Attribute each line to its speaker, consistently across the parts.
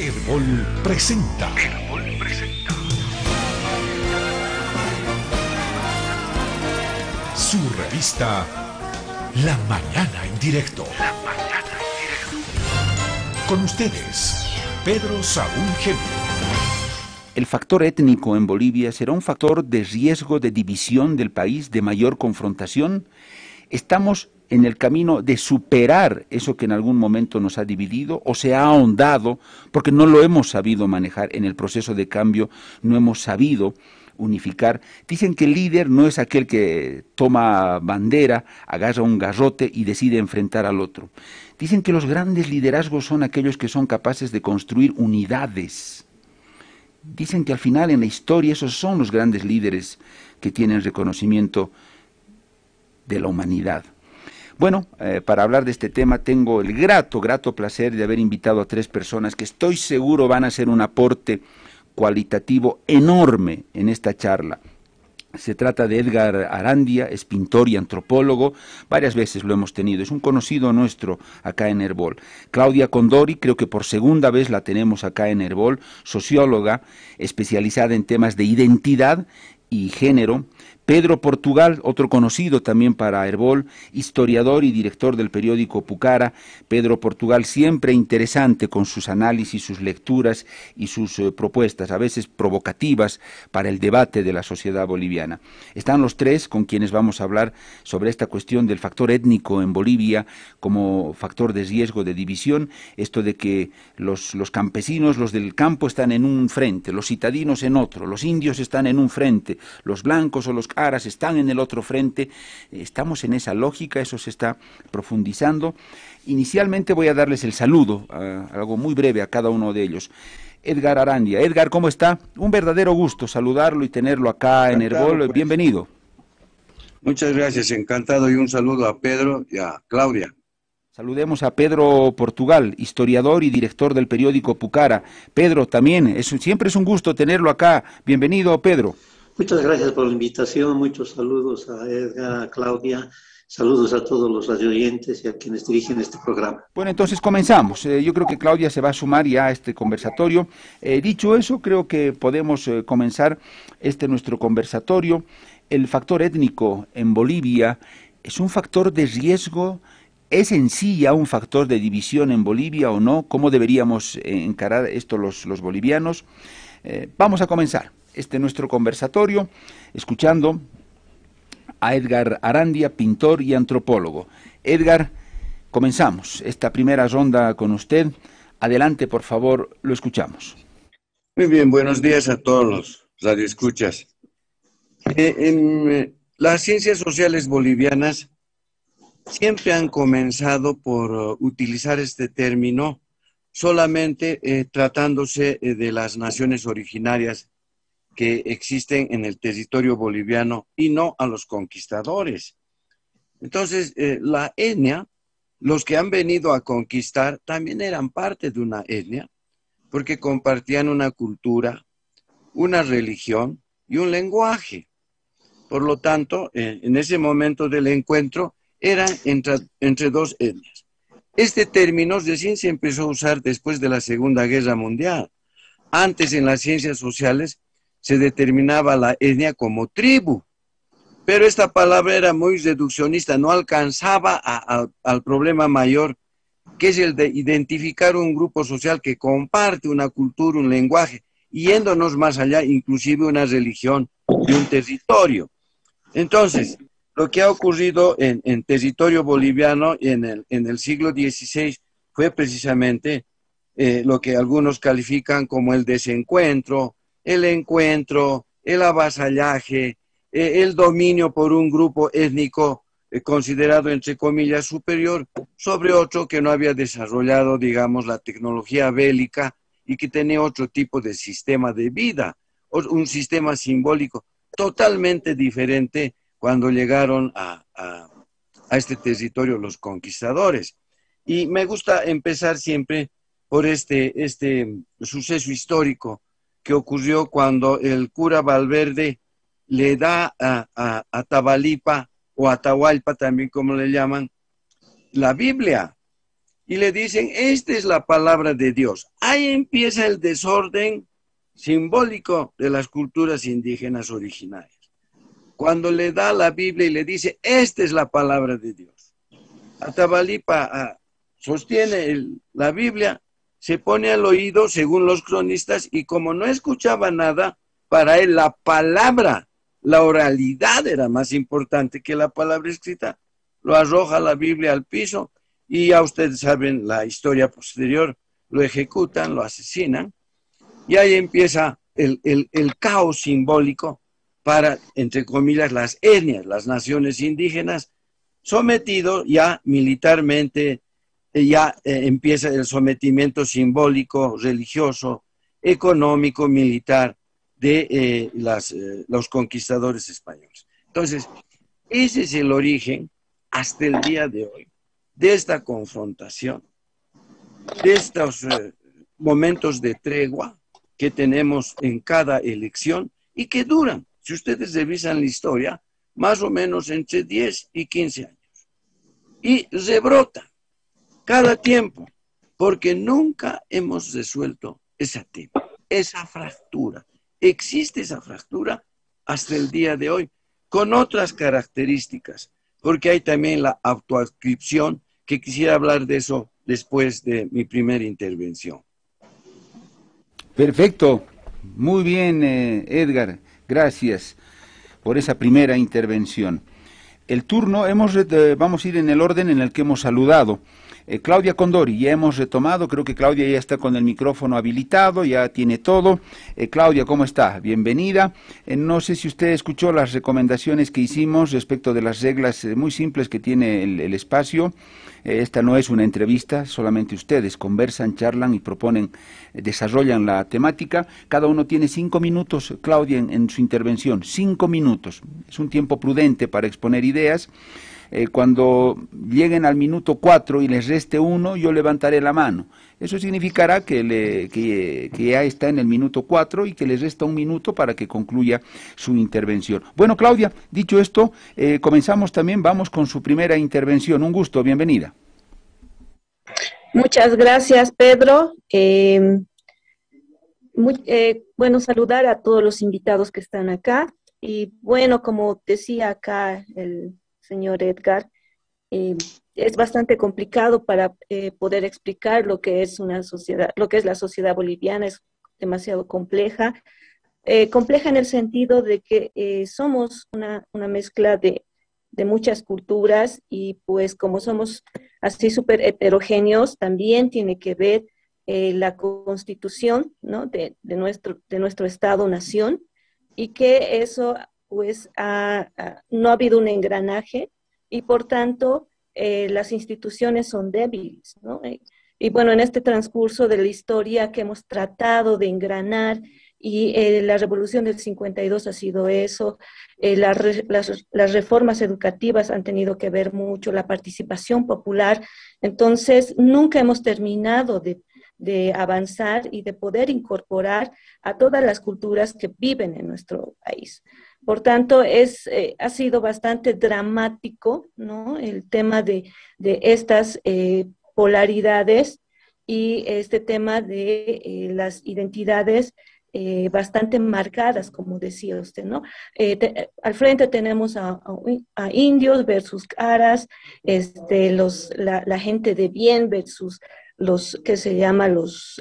Speaker 1: Herbol presenta. Herbol presenta. Su revista La Mañana en Directo. La Mañana en Directo. Con ustedes, Pedro Saúl Gento.
Speaker 2: El factor étnico en Bolivia será un factor de riesgo de división del país, de mayor confrontación. Estamos en el camino de superar eso que en algún momento nos ha dividido o se ha ahondado porque no lo hemos sabido manejar en el proceso de cambio, no hemos sabido unificar. Dicen que el líder no es aquel que toma bandera, agarra un garrote y decide enfrentar al otro. Dicen que los grandes liderazgos son aquellos que son capaces de construir unidades. Dicen que al final en la historia esos son los grandes líderes que tienen reconocimiento de la humanidad. Bueno, eh, para hablar de este tema tengo el grato, grato placer de haber invitado a tres personas que estoy seguro van a hacer un aporte cualitativo enorme en esta charla. Se trata de Edgar Arandia, es pintor y antropólogo, varias veces lo hemos tenido, es un conocido nuestro acá en Herbol. Claudia Condori, creo que por segunda vez la tenemos acá en Herbol, socióloga, especializada en temas de identidad y género, Pedro Portugal, otro conocido también para Herbol, historiador y director del periódico Pucara. Pedro Portugal siempre interesante con sus análisis, sus lecturas y sus eh, propuestas, a veces provocativas para el debate de la sociedad boliviana. Están los tres con quienes vamos a hablar sobre esta cuestión del factor étnico en Bolivia como factor de riesgo de división, esto de que los, los campesinos, los del campo están en un frente, los citadinos en otro, los indios están en un frente, los blancos o los están en el otro frente. Estamos en esa lógica, eso se está profundizando. Inicialmente voy a darles el saludo, algo muy breve a cada uno de ellos. Edgar Arandia. Edgar, ¿cómo está? Un verdadero gusto saludarlo y tenerlo acá en Herbol. Pues. Bienvenido.
Speaker 3: Muchas gracias, encantado y un saludo a Pedro y a Claudia.
Speaker 2: Saludemos a Pedro Portugal, historiador y director del periódico Pucara. Pedro, también, es, siempre es un gusto tenerlo acá. Bienvenido, Pedro.
Speaker 4: Muchas gracias por la invitación, muchos saludos a Edgar, a Claudia, saludos a todos los radioyentes y a quienes dirigen este programa.
Speaker 2: Bueno, entonces comenzamos. Eh, yo creo que Claudia se va a sumar ya a este conversatorio. Eh, dicho eso, creo que podemos eh, comenzar este nuestro conversatorio. El factor étnico en Bolivia es un factor de riesgo. ¿Es en sí ya un factor de división en Bolivia o no? ¿Cómo deberíamos encarar esto los, los bolivianos? vamos a comenzar este nuestro conversatorio, escuchando a Edgar Arandia, pintor y antropólogo. Edgar, comenzamos esta primera ronda con usted. Adelante, por favor, lo escuchamos.
Speaker 3: Muy bien, buenos días a todos los radioescuchas. Eh, en, eh, las ciencias sociales bolivianas siempre han comenzado por uh, utilizar este término solamente eh, tratándose de las naciones originarias que existen en el territorio boliviano y no a los conquistadores. Entonces, eh, la etnia, los que han venido a conquistar, también eran parte de una etnia, porque compartían una cultura, una religión y un lenguaje. Por lo tanto, eh, en ese momento del encuentro, eran entre, dos etnias. Este término recién se empezó a usar después de la Segunda Guerra Mundial. Antes en las ciencias sociales se determinaba la etnia como tribu. Pero esta palabra era muy reduccionista, no alcanzaba al problema mayor, que es el de identificar un grupo social que comparte una cultura, un lenguaje, yéndonos más allá, inclusive una religión y un territorio. Entonces, lo que ha ocurrido en, territorio boliviano en el, en el siglo XVI fue precisamente eh, lo que algunos califican como el desencuentro, el encuentro, el avasallaje, eh, el dominio por un grupo étnico eh, considerado, entre comillas, superior sobre otro que no había desarrollado, digamos, la tecnología bélica y que tenía otro tipo de sistema de vida, un sistema simbólico totalmente diferente cuando llegaron a, a este territorio los conquistadores. Y me gusta empezar siempre por este, este suceso histórico ocurrió cuando el cura Valverde le da a, a, Tabalipa o Atahualpa también como le llaman, la Biblia. y le dicen, esta es la palabra de Dios. Ahí empieza el desorden simbólico de las culturas indígenas originarias. Cuando le da la Biblia y le dice, esta es la palabra de Dios. Atabalipa sostiene la Biblia, se pone al oído, según los cronistas, y como no escuchaba nada, para él la palabra, la oralidad era más importante que la palabra escrita. Lo arroja la Biblia al piso y ya ustedes saben la historia posterior, lo ejecutan, lo asesinan y ahí empieza el, el caos simbólico para, entre comillas, las etnias, las naciones indígenas, sometido ya militarmente, ya eh, empieza el sometimiento simbólico, religioso, económico, militar de eh, los conquistadores españoles. Entonces, ese es el origen hasta el día de hoy de esta confrontación, de estos momentos de tregua que tenemos en cada elección y que duran, si ustedes revisan la historia, más o menos entre 10 y 15 años. Y rebrotan cada tiempo, porque nunca hemos resuelto ese tema, esa fractura. Existe esa fractura hasta el día de hoy, con otras características, porque hay también la autoadscripción, que quisiera hablar de eso después de mi primera intervención.
Speaker 2: Perfecto, muy bien, eh, Edgar, gracias por esa primera intervención. El turno, hemos, eh, vamos a ir en el orden en el que hemos saludado. Eh, Claudia Condori, ya hemos retomado, creo que Claudia ya está con el micrófono habilitado, ya tiene todo. Eh, Claudia, ¿cómo está? Bienvenida. Eh, no sé si usted escuchó las recomendaciones que hicimos respecto de las reglas muy simples que tiene el, espacio. esta no es una entrevista, solamente ustedes conversan, charlan y proponen, desarrollan la temática. Cada uno tiene cinco minutos, Claudia, en su intervención, cinco minutos. Es un tiempo prudente para exponer ideas. Eh, cuando lleguen al minuto cuatro y les reste uno, yo levantaré la mano. Eso significará que, le, que, ya está en el minuto cuatro y que les resta un minuto para que concluya su intervención. Bueno, Claudia, dicho esto, eh, comenzamos también, vamos con su primera intervención. Un gusto, bienvenida.
Speaker 5: Muchas gracias, Pedro. Em, eh, bueno, saludar a todos los invitados que están acá. Y bueno, como decía acá el señor Edgar. Eh, es bastante complicado para eh, poder explicar lo que es una sociedad, lo que es la sociedad boliviana, es demasiado compleja. Eh, compleja en el sentido de que somos una, mezcla de, muchas culturas y pues como somos así súper heterogéneos, también tiene que ver la constitución de, nuestro, de nuestro Estado-nación y que eso pues no ha habido un engranaje y por tanto eh, las instituciones son débiles. ¿no? Eh, y bueno, en este transcurso de la historia que hemos tratado de engranar, y eh, la revolución del 52 ha sido eso, las, las, reformas educativas han tenido que ver mucho, la participación popular, entonces nunca hemos terminado de avanzar y de poder incorporar a todas las culturas que viven en nuestro país. Por tanto, es, eh, ha sido bastante dramático ¿no? el tema de, estas eh, polaridades y este tema de eh, las identidades bastante marcadas, como decía usted, ¿no? al frente tenemos a, indios versus caras, este, los, la, gente de bien versus los que se llama los,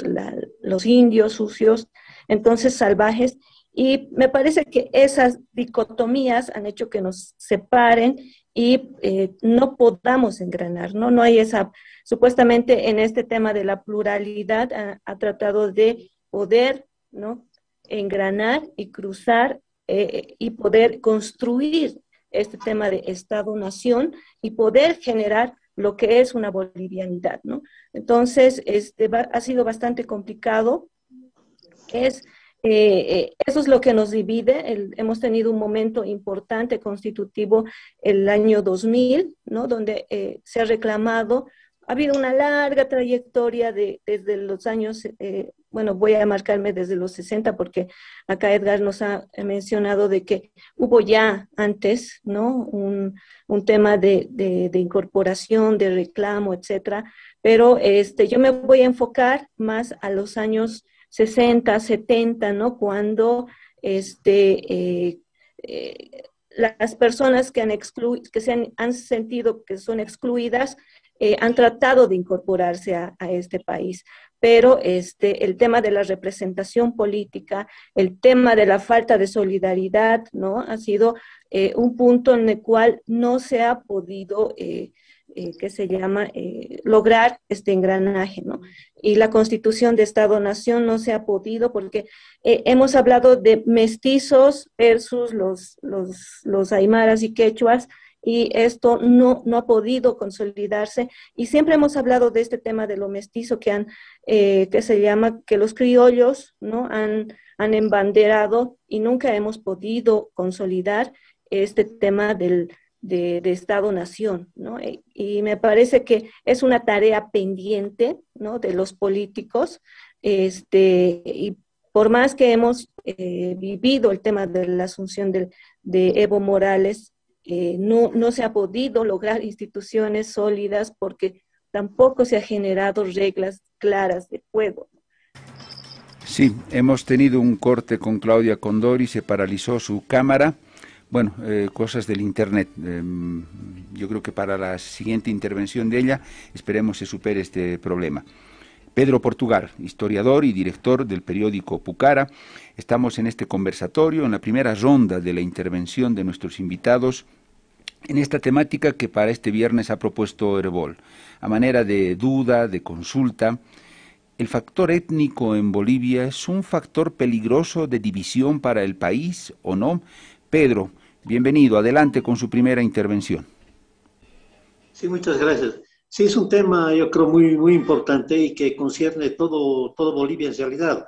Speaker 5: los indios sucios, entonces salvajes, y me parece que esas dicotomías han hecho que nos separen y eh, no podamos engranar, ¿no? No hay esa, supuestamente en este tema de la pluralidad ha, tratado de poder, ¿no? Engranar y cruzar eh, y poder construir este tema de Estado-nación y poder generar lo que es una bolivianidad, ¿no? Entonces, este, ha sido bastante complicado. Es eh, eh, eso es lo que nos divide. hemos tenido un momento importante constitutivo el año 2000, ¿no? donde eh, se ha reclamado ha habido una larga trayectoria de, desde los años, eh, bueno, voy a marcarme desde los 60 porque acá Edgar nos ha mencionado de que hubo ya antes, ¿no? Un, un tema de, de, de, incorporación, de reclamo, etcétera, pero este, yo me voy a enfocar más a los años 60, 70, ¿no? Cuando este, eh, eh, las personas que, han, exclu que se han, sentido que son excluidas eh, han tratado de incorporarse a, a, este país. Pero este, el tema de la representación política, el tema de la falta de solidaridad, ¿no? Ha sido un punto en el cual no se ha podido eh, que se llama eh, lograr este engranaje, ¿no? Y la constitución de Estado-Nación no se ha podido porque eh, hemos hablado de mestizos versus los, los, los aymaras y quechuas, y esto no, no ha podido consolidarse. Y siempre hemos hablado de este tema de lo mestizo que han, eh, que se llama, que los criollos, ¿no? Han, han embanderado y nunca hemos podido consolidar este tema del, de, Estado-Nación, ¿no? Y, y, me parece que es una tarea pendiente, ¿no? De los políticos, este, y por más que hemos eh, vivido el tema de la asunción de, de Evo Morales, eh, no, no se ha podido lograr instituciones sólidas porque tampoco se ha generado reglas claras de juego.
Speaker 2: Sí, hemos tenido un corte con Claudia Condori, se paralizó su cámara. Bueno, eh, cosas del Internet. Eh, yo creo que para la siguiente intervención de ella esperemos se supere este problema. Pedro Portugal, historiador y director del periódico Pucara. Estamos en este conversatorio, en la primera ronda de la intervención de nuestros invitados en esta temática que para este viernes ha propuesto Herbol. A manera de duda, de consulta, ¿el factor étnico en Bolivia es un factor peligroso de división para el país o no? Pedro, bienvenido, adelante con su primera intervención.
Speaker 4: Sí, muchas gracias. Sí, es un tema, yo creo, muy, muy importante y que concierne todo, todo Bolivia en realidad.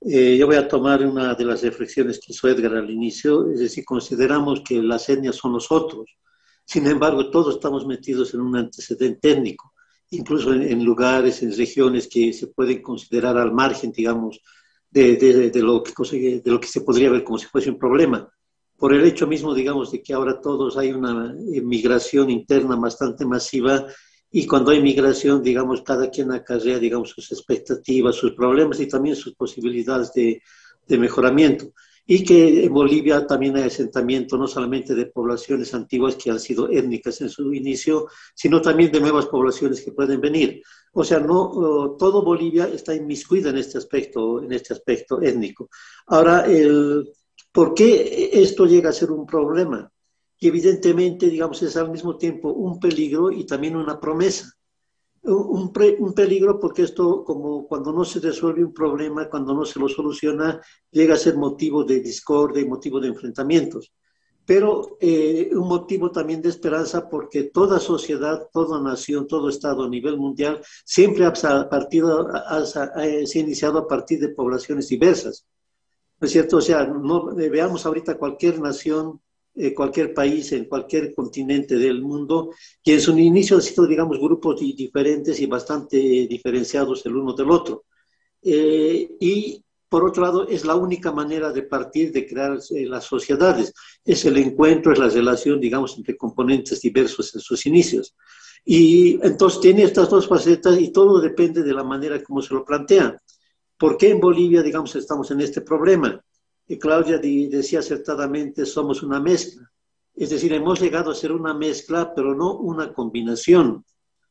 Speaker 4: Eh, yo voy a tomar una de las reflexiones que hizo Edgar al inicio, es decir, consideramos que las etnias son nosotros. Sin embargo, todos estamos metidos en un antecedente étnico, incluso en, lugares, en regiones que se pueden considerar al margen, digamos, de, lo que, de lo que se podría ver como si fuese un problema por el hecho mismo, digamos, de que ahora todos hay una migración interna bastante masiva y cuando hay migración, digamos, cada quien acarrea, digamos, sus expectativas, sus problemas y también sus posibilidades de, de mejoramiento. Y que en Bolivia también hay asentamiento no solamente de poblaciones antiguas que han sido étnicas en su inicio, sino también de nuevas poblaciones que pueden venir. O sea, no todo Bolivia está inmiscuida en este aspecto, en este aspecto étnico. Ahora, el, ¿Por qué esto llega a ser un problema? Y evidentemente, digamos, es al mismo tiempo un peligro y también una promesa. Un, peligro porque esto, como cuando no se resuelve un problema, cuando no se lo soluciona, llega a ser motivo de discordia y motivo de enfrentamientos. Pero eh, un motivo también de esperanza porque toda sociedad, toda nación, todo Estado a nivel mundial siempre ha, partido, se ha iniciado a partir de poblaciones diversas. ¿No es cierto? O sea, no, eh, veamos ahorita cualquier nación, eh, cualquier país, en cualquier continente del mundo, que en su inicio han sido, digamos, grupos diferentes y bastante diferenciados el uno del otro. Eh, y por otro lado, es la única manera de partir de crear eh, las sociedades. Es el encuentro, es la relación, digamos, entre componentes diversos en sus inicios. Y entonces tiene estas dos facetas y todo depende de la manera como se lo plantean. ¿Por qué en Bolivia, digamos, estamos en este problema? Y Claudia decía acertadamente, somos una mezcla. Es decir, hemos llegado a ser una mezcla, pero no una combinación.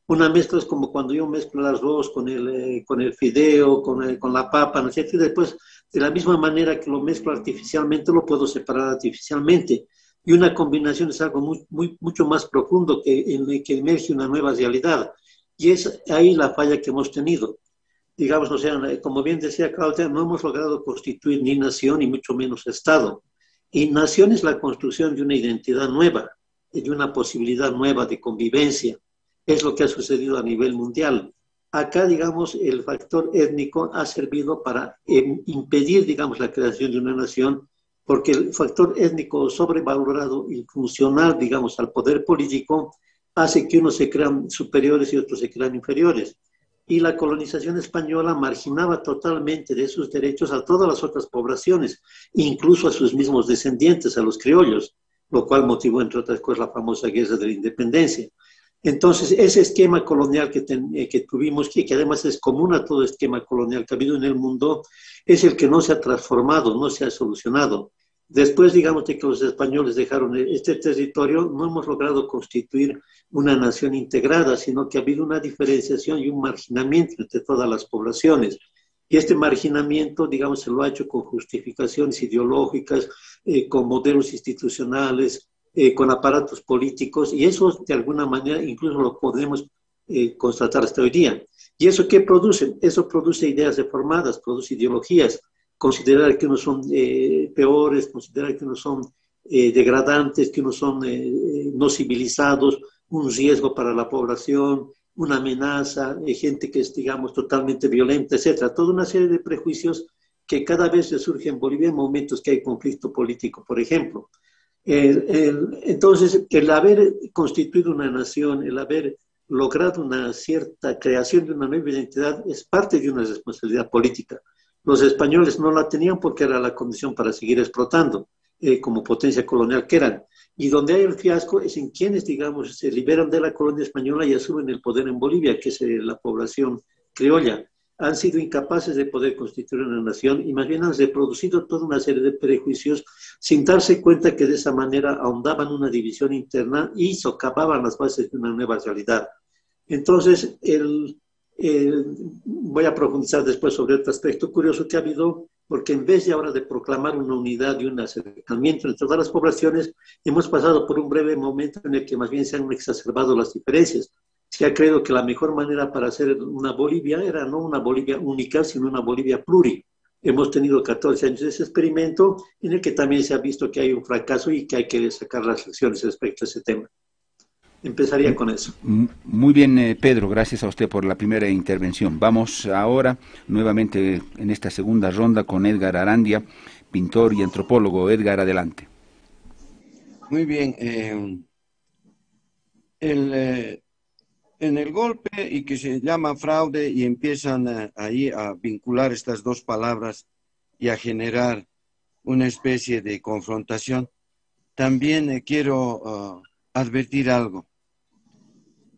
Speaker 4: Una mezcla es como cuando yo mezclo el arroz con el, eh, con el fideo, con, el, con la papa, ¿no es cierto? Y después, de la misma manera que lo mezclo artificialmente, lo puedo separar artificialmente. Y una combinación es algo mucho más profundo que, en el que emerge una nueva realidad. Y es ahí la falla que hemos tenido digamos, o sea, como bien decía Claudia, no hemos logrado constituir ni nación ni mucho menos Estado. Y nación es la construcción de una identidad nueva, de una posibilidad nueva de convivencia. Es lo que ha sucedido a nivel mundial. Acá, digamos, el factor étnico ha servido para eh, impedir, digamos, la creación de una nación, porque el factor étnico sobrevalorado y funcional, digamos, al poder político, hace que unos se crean superiores y otros se crean inferiores. Y la colonización española marginaba totalmente de sus derechos a todas las otras poblaciones, incluso a sus mismos descendientes, a los criollos, lo cual motivó, entre otras cosas, la famosa guerra de la independencia. Entonces, ese esquema colonial que, eh, que tuvimos, que, que, además es común a todo esquema colonial que ha habido en el mundo, es el que no se ha transformado, no se ha solucionado. Después, digamos, de que los españoles dejaron este territorio, no hemos logrado constituir una nación integrada, sino que ha habido una diferenciación y un marginamiento entre todas las poblaciones. Y este marginamiento, digamos, se lo ha hecho con justificaciones ideológicas, eh, con modelos institucionales, eh, con aparatos políticos, y eso de alguna manera incluso lo podemos eh, constatar hasta hoy día. ¿Y eso qué produce? Eso produce ideas deformadas, produce ideologías, considerar que unos son eh, peores, considerar que unos son degradantes, que unos son no civilizados, un riesgo para la población, una amenaza, gente que es, digamos, totalmente violenta, etcétera. Toda una serie de prejuicios que cada vez se surgen en Bolivia en momentos que hay conflicto político, por ejemplo. Entonces, el haber constituido una nación, el haber logrado una cierta creación de una nueva identidad es parte de una responsabilidad política. Los españoles no la tenían porque era la condición para seguir explotando eh, como potencia colonial que eran. Y donde hay el fiasco es en quienes, digamos, se liberan de la colonia española y asumen el poder en Bolivia, que es eh, la población criolla han sido incapaces de poder constituir una nación y más bien han reproducido toda una serie de prejuicios sin darse cuenta que de esa manera ahondaban una división interna y socavaban las bases de una nueva realidad. Entonces, el, voy a profundizar después sobre este aspecto curioso que ha habido, porque en vez de ahora de proclamar una unidad y un acercamiento entre todas las poblaciones, hemos pasado por un breve momento en el que más bien se han exacerbado las diferencias se ha creído que la mejor manera para hacer una Bolivia era no una Bolivia única, sino una Bolivia pluri. Hemos tenido 14 años de ese experimento en el que también se ha visto que hay un fracaso y que hay que sacar las lecciones respecto a ese tema. Empezaría con eso.
Speaker 2: Muy bien, eh, Pedro, gracias a usted por la primera intervención. Vamos ahora nuevamente en esta segunda ronda con Edgar Arandia, pintor y antropólogo. Edgar, adelante.
Speaker 3: Muy bien. Eh, el, eh, en el golpe y que se llama fraude y empiezan eh, ahí a vincular estas dos palabras y a generar una especie de confrontación, también eh, quiero ah, advertir algo.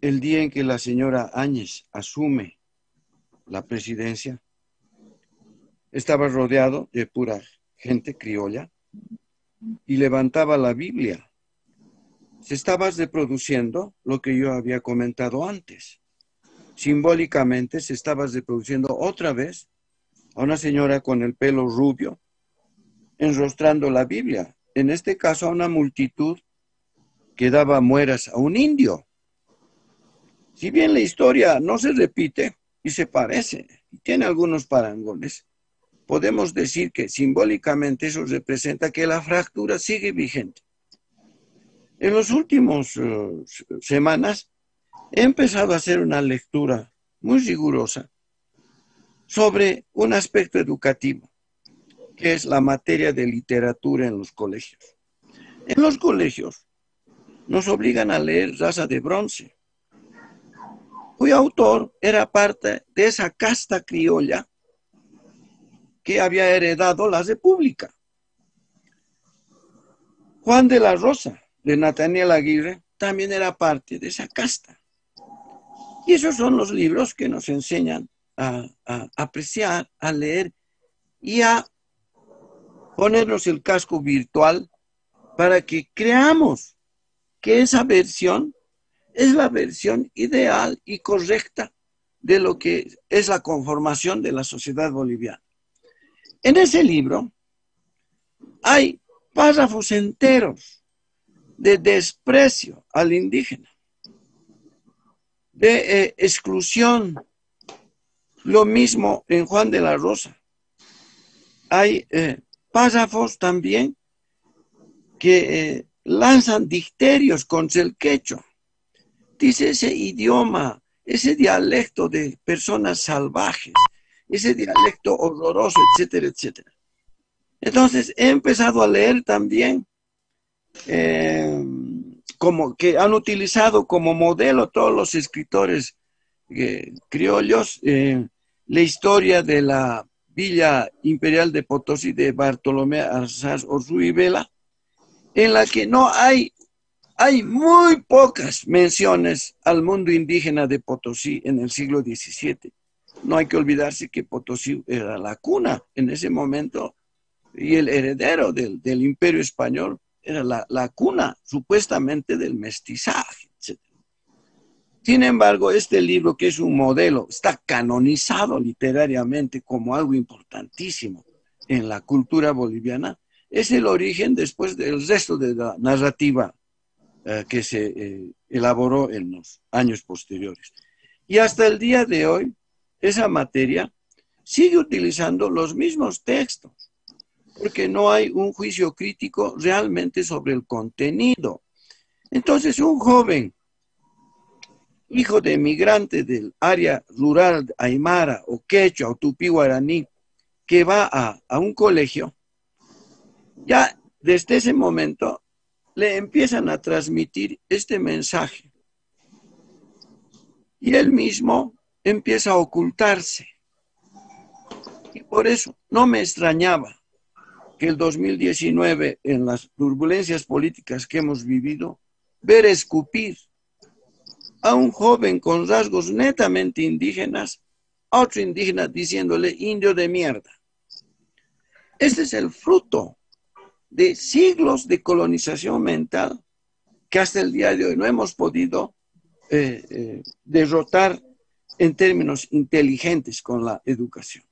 Speaker 3: El día en que la señora Áñez asume la presidencia, estaba rodeado de pura gente criolla y levantaba la Biblia se estaba reproduciendo lo que yo había comentado antes. Simbólicamente se estaba reproduciendo otra vez a una señora con el pelo rubio, enrostrando la Biblia. En este caso a una multitud que daba mueras a un indio. Si bien la historia no se repite y se parece, y tiene algunos parangones, podemos decir que simbólicamente eso representa que la fractura sigue vigente. En los últimos eh, semanas he empezado a hacer una lectura muy rigurosa sobre un aspecto educativo, que es la materia de literatura en los colegios. En los colegios nos obligan a leer Raza de Bronce, cuyo autor era parte de esa casta criolla que había heredado la República. Juan de la Rosa, de Nathaniel Aguirre también era parte de esa casta. Y esos son los libros que nos enseñan a, apreciar, a leer y a ponernos el casco virtual para que creamos que esa versión es la versión ideal y correcta de lo que es la conformación de la sociedad boliviana. En ese libro hay párrafos enteros de desprecio al indígena, de eh, exclusión. Lo mismo en Juan de la Rosa. Hay eh, párrafos también que eh, lanzan dicterios con el quecho. Dice ese idioma, ese dialecto de personas salvajes, ese dialecto horroroso, etcétera, etcétera. Entonces he empezado a leer también eh, como que han utilizado como modelo todos los escritores eh, criollos la historia de la Villa Imperial de Potosí de Bartolomé Arzás Vela, en la que no hay, hay muy pocas menciones al mundo indígena de Potosí en el siglo XVII. No hay que olvidarse que Potosí era la cuna en ese momento y el heredero del, imperio español era la, la, cuna supuestamente del mestizaje, etc. Sin embargo, este libro, que es un modelo, está canonizado literariamente como algo importantísimo en la cultura boliviana, es el origen después del resto de la narrativa eh, que se eh, elaboró en los años posteriores. Y hasta el día de hoy, esa materia sigue utilizando los mismos textos, porque no hay un juicio crítico realmente sobre el contenido. Entonces, un joven, hijo de emigrante del área rural aymara o quechua o tupí guaraní, que va a, a un colegio, ya desde ese momento le empiezan a transmitir este mensaje. Y él mismo empieza a ocultarse. Y por eso no me extrañaba que el 2019, en las turbulencias políticas que hemos vivido, ver escupir a un joven con rasgos netamente indígenas, a otro indígena diciéndole indio de mierda. Este es el fruto de siglos de colonización mental que hasta el día de hoy no hemos podido eh, eh, derrotar en términos inteligentes con la educación.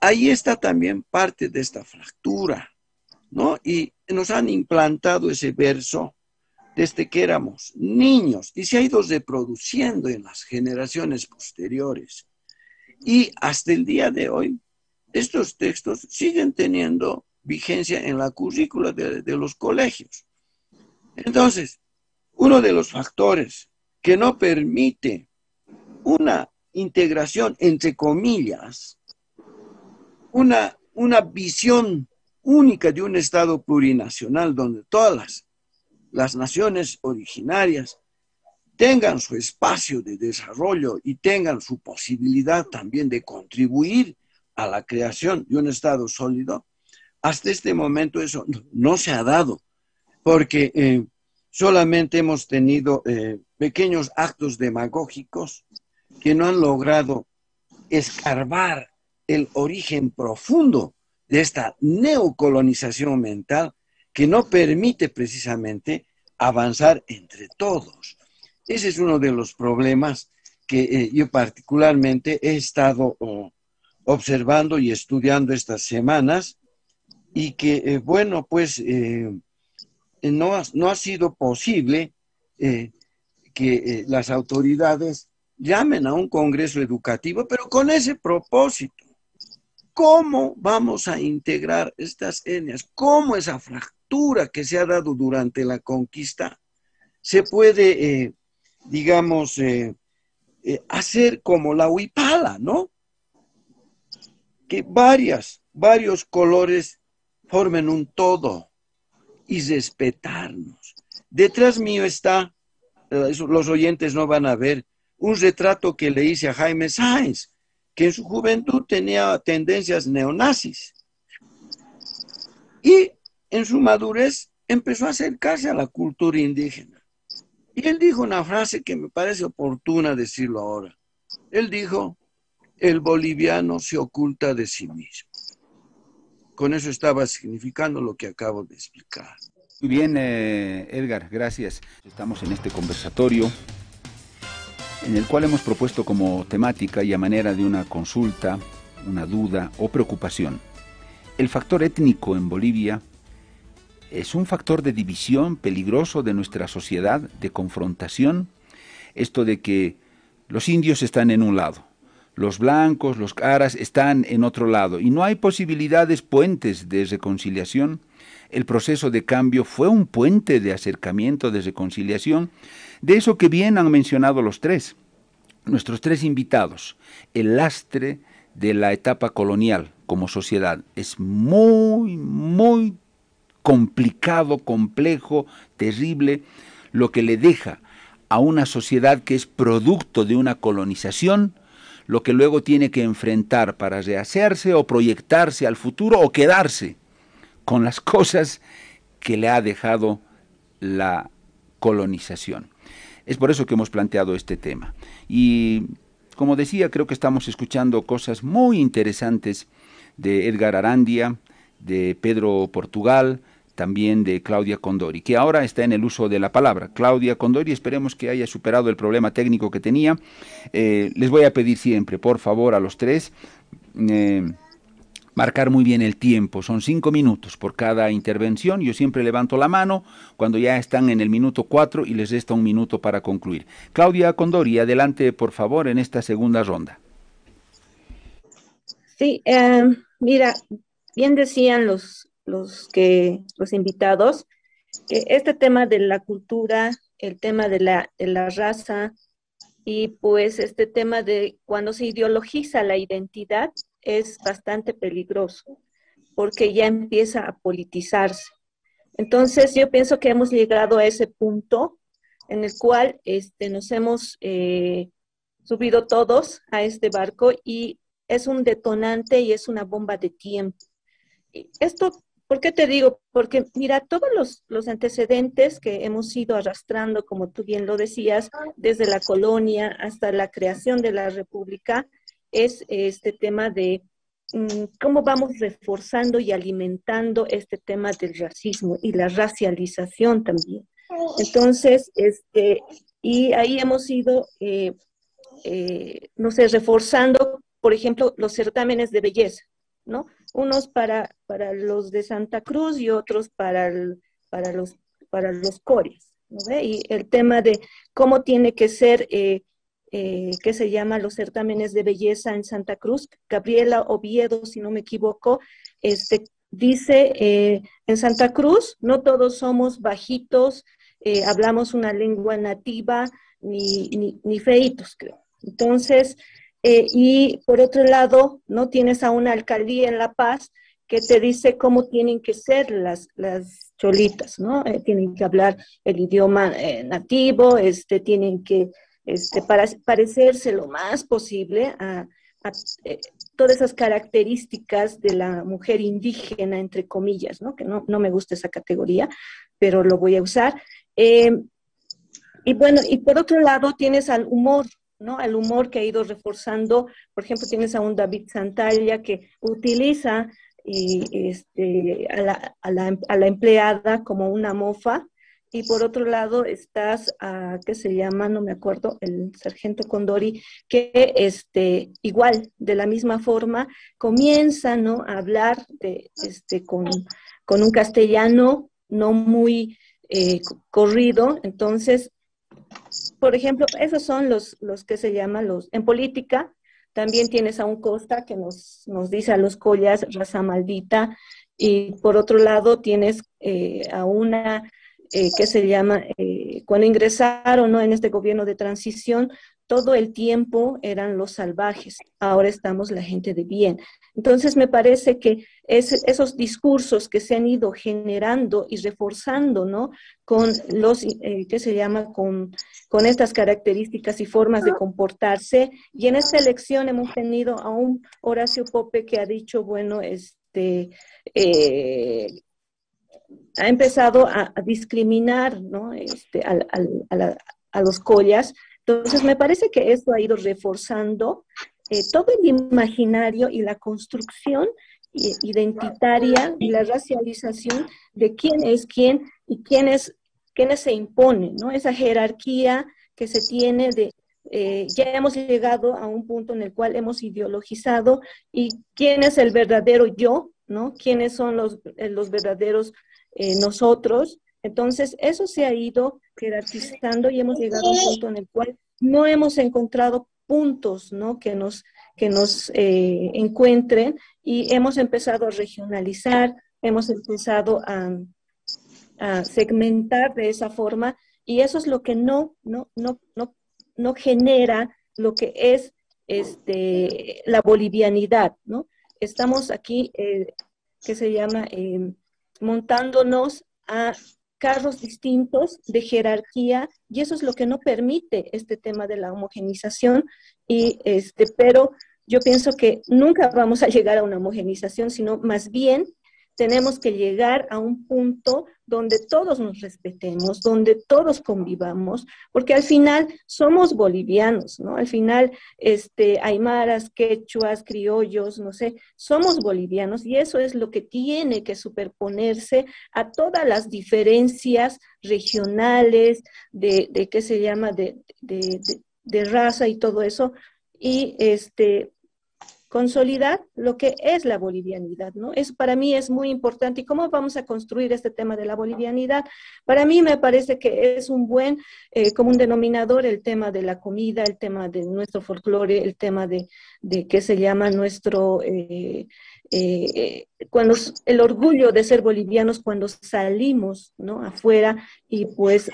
Speaker 3: Ahí está también parte de esta fractura, ¿no? Y nos han implantado ese verso desde que éramos niños y se ha ido reproduciendo en las generaciones posteriores. Y hasta el día de hoy, estos textos siguen teniendo vigencia en la currícula de, los colegios. Entonces, uno de los factores que no permite una integración, entre comillas, una, una visión única de un Estado plurinacional donde todas las, las naciones originarias tengan su espacio de desarrollo y tengan su posibilidad también de contribuir a la creación de un Estado sólido, hasta este momento eso no se ha dado, porque eh, solamente hemos tenido eh, pequeños actos demagógicos que no han logrado escarbar el origen profundo de esta neocolonización mental que no permite precisamente avanzar entre todos. Ese es uno de los problemas que eh, yo particularmente he estado oh, observando y estudiando estas semanas y que, eh, bueno, pues eh, no, ha, no, ha, sido posible que las autoridades llamen a un congreso educativo, pero con ese propósito. ¿Cómo vamos a integrar estas etnias? ¿Cómo esa fractura que se ha dado durante la conquista se puede, eh, digamos, eh, eh, hacer como la huipala, ¿no? Que varias, varios colores formen un todo y respetarnos. Detrás mío está, los oyentes no van a ver, un retrato que le hice a Jaime Sáenz, que en su juventud tenía tendencias neonazis. Y en su madurez empezó a acercarse a la cultura indígena. Y él dijo una frase que me parece oportuna decirlo ahora. Él dijo, el boliviano se oculta de sí mismo. Con eso estaba significando lo que acabo de explicar.
Speaker 2: Muy bien, eh, Edgar, gracias. Estamos en este conversatorio en el cual hemos propuesto como temática y a manera de una consulta, una duda o preocupación. El factor étnico en Bolivia es un factor de división peligroso de nuestra sociedad, de confrontación, esto de que los indios están en un lado, los blancos, los caras están en otro lado y no hay posibilidades puentes de reconciliación. El proceso de cambio fue un puente de acercamiento, de reconciliación, de eso que bien han mencionado los tres, nuestros tres invitados, el lastre de la etapa colonial como sociedad es muy, muy complicado, complejo, terrible, lo que le deja a una sociedad que es producto de una colonización, lo que luego tiene que enfrentar para rehacerse o proyectarse al futuro o quedarse con las cosas que le ha dejado la colonización. Es por eso que hemos planteado este tema. Y como decía, creo que estamos escuchando cosas muy interesantes de Edgar Arandia, de Pedro Portugal, también de Claudia Condori, que ahora está en el uso de la palabra. Claudia Condori, esperemos que haya superado el problema técnico que tenía. Eh, les voy a pedir siempre, por favor, a los tres, eh, marcar muy bien el tiempo. Son cinco minutos por cada intervención. Yo siempre levanto la mano cuando ya están en el minuto cuatro y les resta un minuto para concluir. Claudia Condori, adelante, por favor, en esta segunda ronda.
Speaker 5: Sí, eh, mira, bien decían los, los, que, los invitados que este tema de la cultura, el tema de la, de la raza y pues este tema de cuando se ideologiza la identidad es bastante peligroso porque ya empieza a politizarse. Entonces yo pienso que hemos llegado a ese punto en el cual este, nos hemos eh, subido todos a este barco y es un detonante y es una bomba de tiempo. Esto ¿Por qué te digo? Porque mira, todos los, antecedentes que hemos ido arrastrando, como tú bien lo decías, desde la colonia hasta la creación de la república, es este tema de mm, cómo vamos reforzando y alimentando este tema del racismo y la racialización también. Entonces, este, y ahí hemos ido, eh, eh, no sé, reforzando, por ejemplo, los certámenes de belleza, ¿no? Unos para, para los de Santa Cruz y otros para, para, los, para los cores. Y el tema de cómo tiene que ser, eh, eh, ¿qué se llama? Los certámenes de belleza en Santa Cruz. Gabriela Oviedo, si no me equivoco, este, dice, eh, en Santa Cruz no todos somos bajitos, hablamos una lengua nativa, ni, ni, ni feitos, creo. Entonces, eh, y por otro lado, no tienes a una alcaldía en La Paz que te dice cómo tienen que ser las, las cholitas, ¿no? Eh, tienen que hablar el idioma eh, nativo, este, tienen que este, para, parecerse lo más posible a, todas esas características de la mujer indígena, entre comillas, ¿no? Que no, no me gusta esa categoría, pero lo voy a usar. y bueno, y por otro lado tienes al humor, ¿no? Al humor que ha ido reforzando. Por ejemplo, tienes a un David Santalla que utiliza este, a, la, a, la, a, la, empleada como una mofa. Y por otro lado estás a, ¿qué se llama? No me acuerdo, el sargento Condori, que este, igual, de la misma forma, comienza, ¿no? A hablar de, este, con, con un castellano no muy eh, corrido. Entonces, por ejemplo, esos son los, los que se llaman los, en política, también tienes a un Costa que nos, nos dice a los collas raza maldita, y por otro lado tienes eh, a una eh, que se llama, eh, cuando ingresaron ¿no? en este gobierno de transición, todo el tiempo eran los salvajes, ahora estamos la gente de bien. Entonces me parece que esos discursos que se han ido generando y reforzando, ¿no? Con los, eh, ¿qué se llama? Con, con estas características y formas de comportarse. Y en esta elección hemos tenido a un Horacio Pope que ha dicho, bueno, este, eh, ha empezado a, discriminar, ¿no? Este, a los collas entonces, me parece que esto ha ido reforzando eh, todo el imaginario y la construcción identitaria y la racialización de quién es quién y quiénes, quiénes se imponen, ¿no? Esa jerarquía que se tiene de, eh, ya hemos llegado a un punto en el cual hemos ideologizado y quién es el verdadero yo, ¿no? ¿Quiénes son los, eh, los verdaderos nosotros? Entonces, eso se ha ido jerarquizando y hemos llegado a un punto en el cual no hemos encontrado puntos ¿no? que nos, que nos eh, encuentren y hemos empezado a regionalizar, hemos empezado a, segmentar de esa forma y eso es lo que no, no, no, no, no genera lo que es este, la bolivianidad, ¿no? Estamos aquí, eh, que se llama, eh, montándonos a carros distintos de jerarquía y eso es lo que no permite este tema de la homogenización y este pero yo pienso que nunca vamos a llegar a una homogenización sino más bien tenemos que llegar a un punto donde todos nos respetemos, donde todos convivamos, porque al final somos bolivianos, ¿no? Al final, este, aymaras, quechuas, criollos, no sé, somos bolivianos y eso es lo que tiene que superponerse a todas las diferencias regionales, de, de ¿qué se llama?, de, de, de raza y todo eso. Y este, consolidar lo que es la bolivianidad, ¿no? Eso para mí es muy importante. ¿Y cómo vamos a construir este tema de la bolivianidad? Para mí me parece que es un buen eh, común denominador el tema de la comida, el tema de nuestro folclore, el tema de, de qué se llama nuestro... Eh, eh, cuando el orgullo de ser bolivianos cuando salimos ¿no? afuera y pues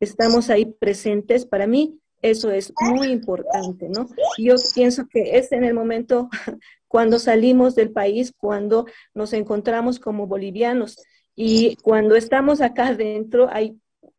Speaker 5: estamos ahí presentes, para mí eso es muy importante, ¿no? Yo pienso que es en el momento cuando salimos del país, cuando nos encontramos como bolivianos. Y cuando estamos acá adentro hay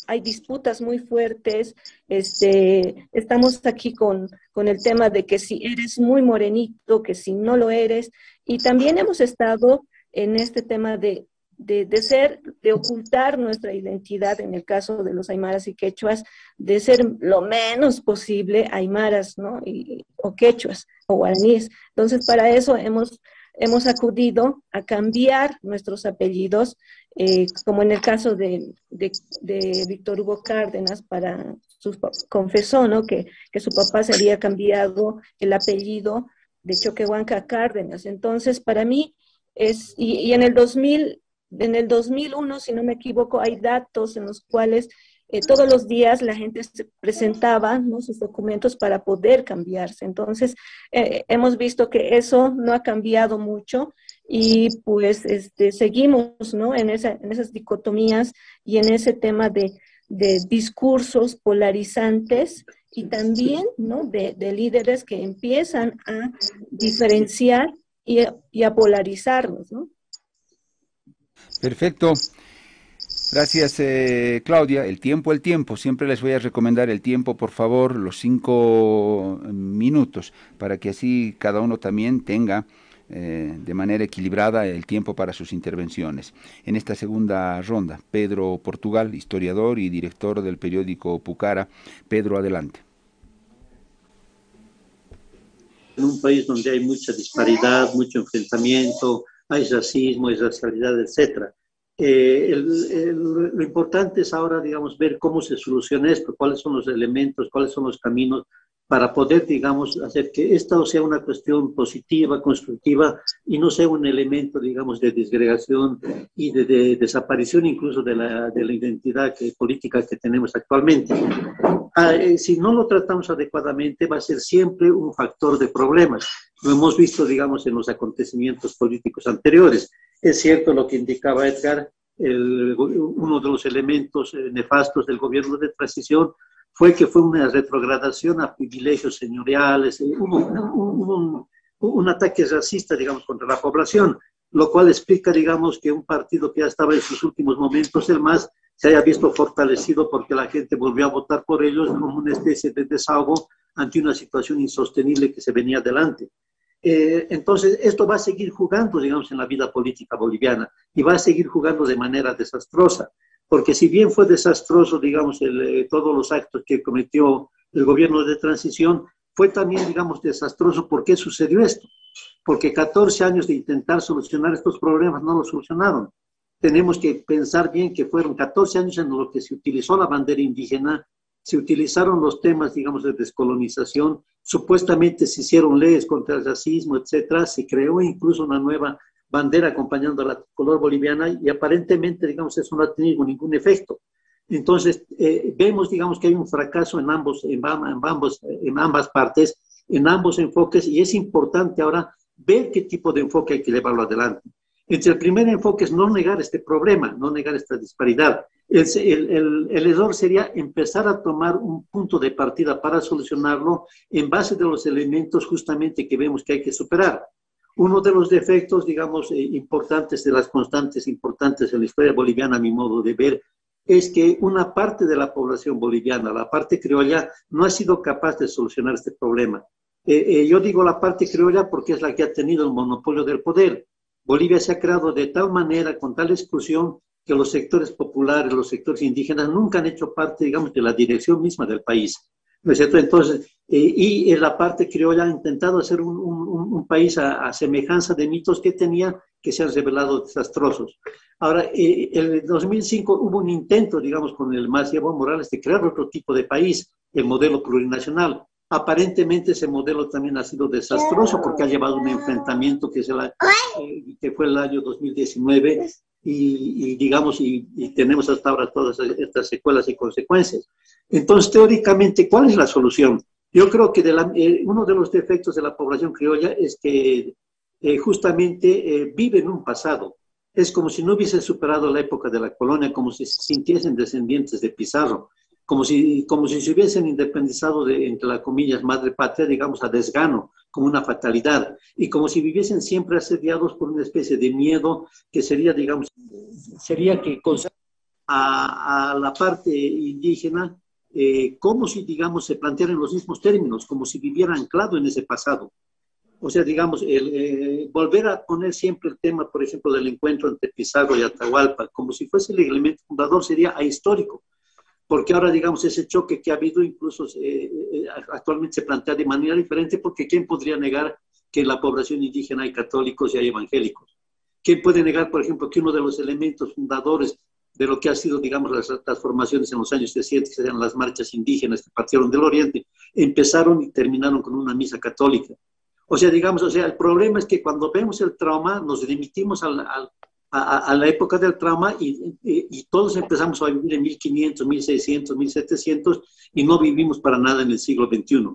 Speaker 5: hay disputas muy fuertes, este, estamos aquí con, con el tema de que si eres muy morenito, que si no lo eres, y también hemos estado en este tema de de, ser, de ocultar nuestra identidad, en el caso de los aymaras y quechuas, de ser lo menos posible aymaras, ¿no? Y, o quechuas o guaraníes. Entonces, para eso hemos, hemos acudido a cambiar nuestros apellidos, eh, como en el caso de, de, Víctor Hugo Cárdenas, para su, confesó, ¿no? Que, que su papá se había cambiado el apellido de Choquehuanca Cárdenas. Entonces, para mí, es, y, y, en el 2000 en el 2001, si no me equivoco, hay datos en los cuales eh, todos los días la gente presentaba sus documentos para poder cambiarse. Entonces, eh, hemos visto que eso no ha cambiado mucho y pues este, seguimos en, esa, en esas dicotomías y en ese tema de, discursos polarizantes y también de, de, líderes que empiezan a diferenciar y, a polarizarnos. ¿no?
Speaker 2: Perfecto. Gracias, eh, Claudia. El tiempo, el tiempo. Siempre les voy a recomendar el tiempo, por favor, los cinco minutos, para que así cada uno también tenga eh, de manera equilibrada el tiempo para sus intervenciones. En esta segunda ronda, Pedro Portugal, historiador y director del periódico Pucara. Pedro, adelante.
Speaker 4: En un país donde hay mucha disparidad, mucho enfrentamiento, hay racismo, hay racialidad, etc. Eh, lo importante es ahora, digamos, ver cómo se soluciona esto, cuáles son los elementos, cuáles son los caminos para poder, digamos, hacer que esto sea una cuestión positiva, constructiva y no sea un elemento, digamos, de desgregación y de, desaparición incluso de la, de la identidad política que tenemos actualmente. Ah, eh, si no lo tratamos adecuadamente, va a ser siempre un factor de problemas. Lo hemos visto, digamos, en los acontecimientos políticos anteriores. Es cierto lo que indicaba Edgar, uno de los elementos eh, nefastos del gobierno de transición fue que fue una retrogradación a privilegios señoriales, eh, un, un, ataque racista, digamos, contra la población, lo cual explica, digamos, que un partido que ya estaba en sus últimos momentos, el MAS, se haya visto fortalecido porque la gente volvió a votar por ellos como una especie de desahogo ante una situación insostenible que se venía adelante. Eh, entonces, esto va a seguir jugando, digamos, en la vida política boliviana y va a seguir jugando de manera desastrosa, porque si bien fue desastroso, digamos, eh, todos los actos que cometió el gobierno de transición, fue también, digamos, desastroso. ¿Por qué sucedió esto? Porque 14 años de intentar solucionar estos problemas no lo solucionaron tenemos que pensar bien que fueron 14 años en los que se utilizó la bandera indígena, se utilizaron los temas, digamos, de descolonización, supuestamente se hicieron leyes contra el racismo, etcétera, se creó incluso una nueva bandera acompañando a la color boliviana y aparentemente, digamos, eso no ha tenido ningún efecto. Entonces, eh, vemos, digamos, que hay un fracaso en, ambos, en, ambos, en ambas partes, en ambos enfoques, y es importante ahora ver qué tipo de enfoque hay que llevarlo adelante. Entre el primer enfoque es no negar este problema, no negar esta disparidad. El, el, el, error sería empezar a tomar un punto de partida para solucionarlo en base de los elementos justamente que vemos que hay que superar. Uno de los defectos, digamos, eh, importantes de las constantes importantes en la historia boliviana, a mi modo de ver, es que una parte de la población boliviana, la parte criolla, no ha sido capaz de solucionar este problema. Eh, eh, yo digo la parte criolla porque es la que ha tenido el monopolio del poder. Bolivia se ha creado de tal manera, con tal exclusión, que los sectores populares, los sectores indígenas nunca han hecho parte, digamos, de la dirección misma del país. ¿No es cierto? Entonces, eh, y en la parte criolla ha intentado hacer un, un, país a, semejanza de mitos que tenía que se han revelado desastrosos. Ahora, eh, en el 2005 hubo un intento, digamos, con el más Evo Morales de crear otro tipo de país, el modelo plurinacional. Aparentemente ese modelo también ha sido desastroso porque ha llevado un enfrentamiento que, se la, eh, que fue el año 2019 y, digamos, y, tenemos hasta ahora todas estas secuelas y consecuencias. Entonces, teóricamente, ¿cuál es la solución? Yo creo que eh, uno de los defectos de la población criolla es que eh, justamente eh, vive en un pasado. Es como si no hubiese superado la época de la colonia, como si se sintiesen descendientes de Pizarro, como si, como si se hubiesen independizado de, entre las comillas, madre patria, digamos, a desgano, como una fatalidad, y como si viviesen siempre asediados por una especie de miedo que sería, digamos, sería que a, a la parte indígena eh, como si, digamos, se plantearan los mismos términos, como si viviera anclado en ese pasado. O sea, digamos, el, eh, volver a poner siempre el tema, por ejemplo, del encuentro entre Pizarro y Atahualpa, como si fuese el elemento fundador, sería ahistórico porque ahora, digamos, ese choque que ha habido incluso eh, eh, actualmente se plantea de manera diferente, porque ¿quién podría negar que en la población indígena hay católicos y hay evangélicos? ¿Quién puede negar, por ejemplo, que uno de los elementos fundadores de lo que ha sido, digamos, las transformaciones en los años 60, que serían las marchas indígenas que partieron del Oriente, empezaron y terminaron con una misa católica? O sea, digamos, o sea, el problema es que cuando vemos el trauma nos remitimos al, al, a, la época del trauma y, y, todos empezamos a vivir en 1500, 1600, 1700 y no vivimos para nada en el siglo XXI.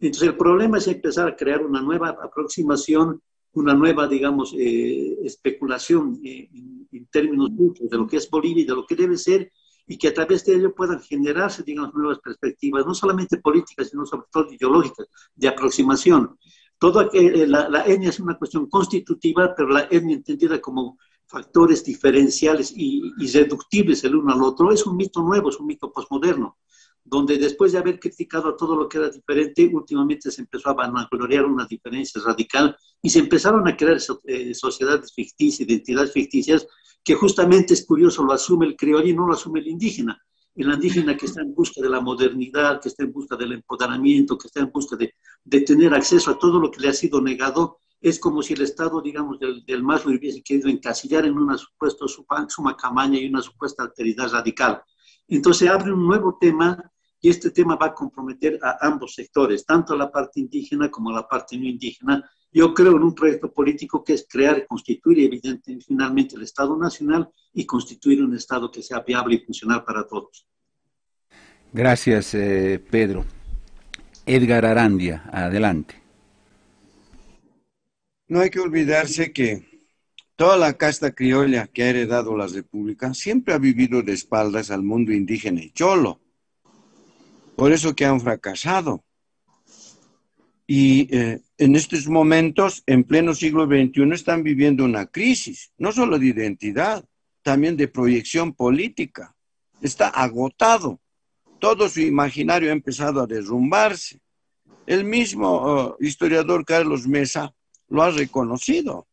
Speaker 4: Entonces el problema es empezar a crear una nueva aproximación, una nueva, digamos, eh, especulación eh, en, términos de lo que es Bolivia y de lo que debe ser y que a través de ello puedan generarse, digamos, nuevas perspectivas, no solamente políticas, sino sobre todo ideológicas, de aproximación. Todo, eh, la, la etnia es una cuestión constitutiva, pero la etnia entendida como factores diferenciales y, y, reductibles el uno al otro, es un mito nuevo, es un mito posmoderno, donde después de haber criticado a todo lo que era diferente, últimamente se empezó a vanagloriar una diferencia radical y se empezaron a crear eh, sociedades ficticias, identidades ficticias, que justamente es curioso, lo asume el criollo y no lo asume el indígena. El indígena que está en busca de la modernidad, que está en busca del empoderamiento, que está en busca de tener acceso a todo lo que le ha sido negado, es como si el Estado, digamos, del, del lo hubiese querido encasillar en una supuesta suma camaña y una supuesta alteridad radical. Entonces abre un nuevo tema y este tema va a comprometer a ambos sectores, tanto a la parte indígena como a la parte no indígena. Yo creo en un proyecto político que es crear y constituir, evidentemente, finalmente el Estado Nacional y constituir un Estado que sea viable y funcional para todos.
Speaker 2: Gracias, eh, Pedro. Edgar Arandia, adelante.
Speaker 3: No hay que olvidarse que toda la casta criolla que ha heredado la República siempre ha vivido de espaldas al mundo indígena y cholo. Por eso que han fracasado. Y eh, en estos momentos, en pleno siglo XXI, están viviendo una crisis, no solo de identidad, también de proyección política. Está agotado. Todo su imaginario ha empezado a derrumbarse. El mismo oh, historiador Carlos Mesa lo ha reconocido.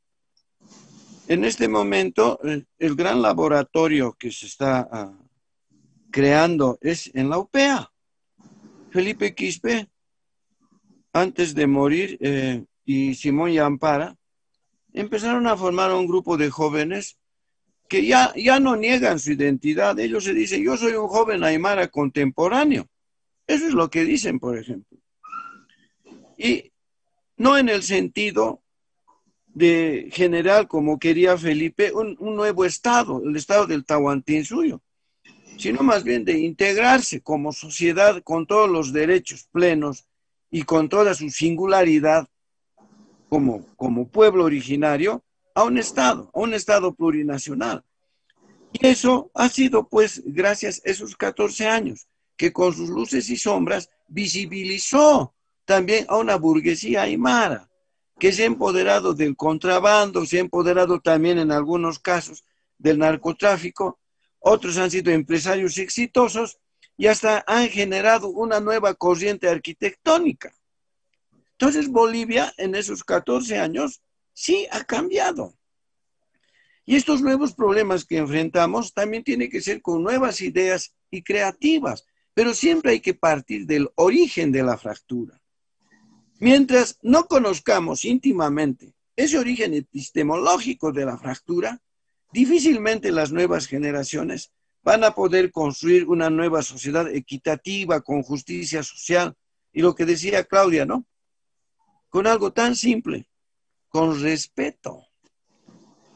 Speaker 3: En este momento, eh, el gran laboratorio que se está ah, creando es en la UPEA. Felipe Quispe, antes de morir, eh, y Simón Yampara, empezaron a formar un grupo de jóvenes que ya, ya no niegan su identidad. Ellos se dicen, yo soy un joven aymara contemporáneo. Eso es lo que dicen, por ejemplo. Y no en el sentido de general, como quería Felipe, un, nuevo Estado, el Estado del Tahuantín suyo, sino más bien de integrarse como sociedad con todos los derechos plenos y con toda su singularidad como, como pueblo originario a un Estado, a un Estado plurinacional. Y eso ha sido, pues, gracias a esos 14 años, que con sus luces y sombras visibilizó también a una burguesía aymara que se ha empoderado del contrabando, se ha empoderado también en algunos casos del narcotráfico, otros han sido empresarios exitosos y hasta han generado una nueva corriente arquitectónica. Entonces Bolivia en esos 14 años sí ha cambiado. Y estos nuevos problemas que enfrentamos también tienen que ser con nuevas ideas y creativas, pero siempre hay que partir del origen de la fractura. Mientras no conozcamos íntimamente ese origen epistemológico de la fractura, difícilmente las nuevas generaciones van a poder construir una nueva sociedad equitativa, con justicia social, y lo que decía Claudia, ¿no? Con algo tan simple, con respeto.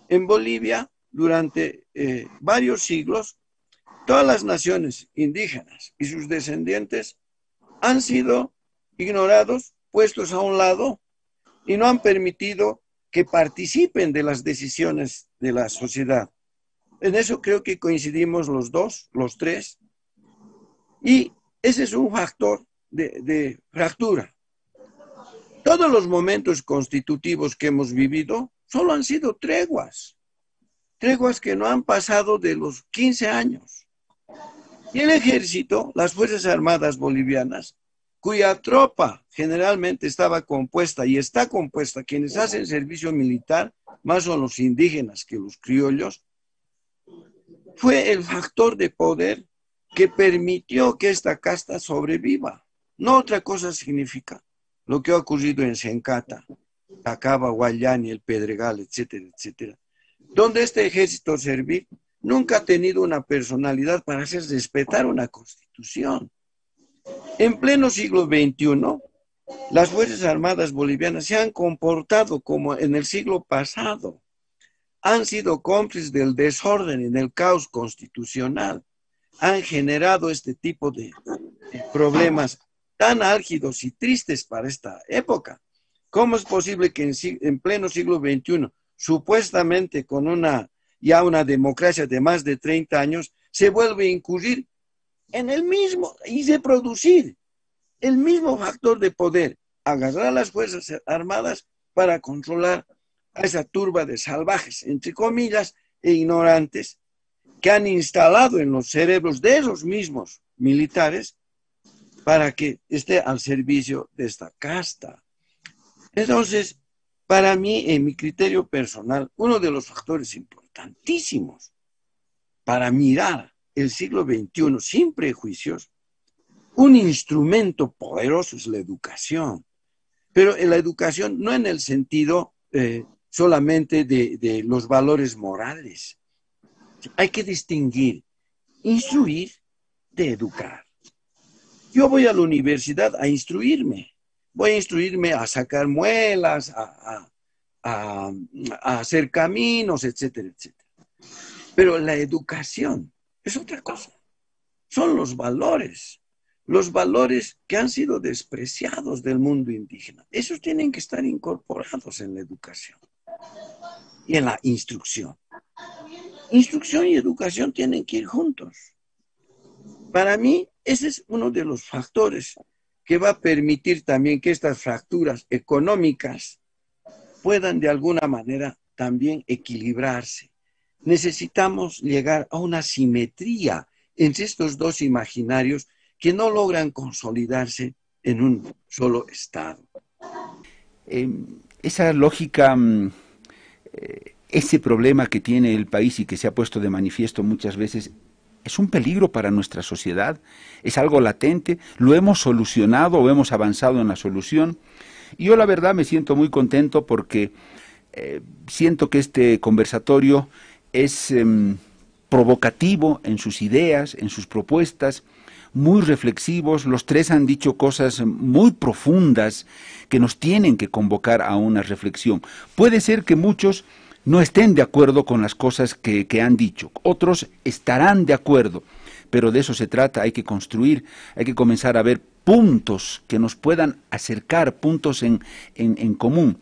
Speaker 3: En Bolivia, durante eh, varios siglos, todas las naciones indígenas y sus descendientes han sido ignorados puestos a un lado y no han permitido que participen de las decisiones de la sociedad. En eso creo que coincidimos los dos, los tres. Y ese es un factor de, fractura. Todos los momentos constitutivos que hemos vivido solo han sido treguas, treguas que no han pasado de los 15 años. Y el ejército, las Fuerzas Armadas bolivianas, cuya tropa generalmente estaba compuesta y está compuesta, quienes hacen servicio militar, más son los indígenas que los criollos, fue el factor de poder que permitió que esta casta sobreviva. No otra cosa significa lo que ha ocurrido en Sencata, Acaba, Guayani, el Pedregal, etcétera, etcétera, donde este ejército servil nunca ha tenido una personalidad para hacer respetar una constitución. En pleno siglo XXI, las Fuerzas Armadas bolivianas se han comportado como en el siglo pasado. Han sido cómplices del desorden y del caos constitucional. Han generado este tipo de problemas tan álgidos y tristes para esta época. ¿Cómo es posible que en, pleno siglo XXI, supuestamente con una ya una democracia de más de 30 años, se vuelve a incurrir en el mismo y de producir el mismo factor de poder, agarrar a las Fuerzas Armadas para controlar a esa turba de salvajes, entre comillas, e ignorantes, que han instalado en los cerebros de esos mismos militares para que esté al servicio de esta casta. Entonces, para mí, en mi criterio personal, uno de los factores importantísimos para mirar el siglo XXI sin prejuicios, un instrumento poderoso es la educación. Pero en la educación no en el sentido eh, solamente de, los valores morales. Hay que distinguir, instruir de educar. Yo voy a la universidad a instruirme. Voy a instruirme a sacar muelas, a, a hacer caminos, etcétera, etcétera. Pero la educación es otra cosa. Son los valores, los valores que han sido despreciados del mundo indígena. Esos tienen que estar incorporados en la educación y en la instrucción. Instrucción y educación tienen que ir juntos. Para mí, ese es uno de los factores que va a permitir también que estas fracturas económicas puedan de alguna manera también equilibrarse necesitamos llegar a una simetría entre estos dos imaginarios que no logran consolidarse en un solo estado.
Speaker 2: Em, esa lógica, mm, eh, ese problema que tiene el país y que se ha puesto de manifiesto muchas veces, es un peligro para nuestra sociedad, es algo latente, lo hemos solucionado o hemos avanzado en la solución. Y yo la verdad me siento muy contento porque eh, siento que este conversatorio es em, provocativo en sus ideas, en sus propuestas, muy reflexivos, los tres han dicho cosas muy profundas que nos tienen que convocar a una reflexión. Puede ser que muchos no estén de acuerdo con las cosas que, han dicho, otros estarán de acuerdo, pero de eso se trata, hay que construir, hay que comenzar a ver puntos que nos puedan acercar, puntos en, en común.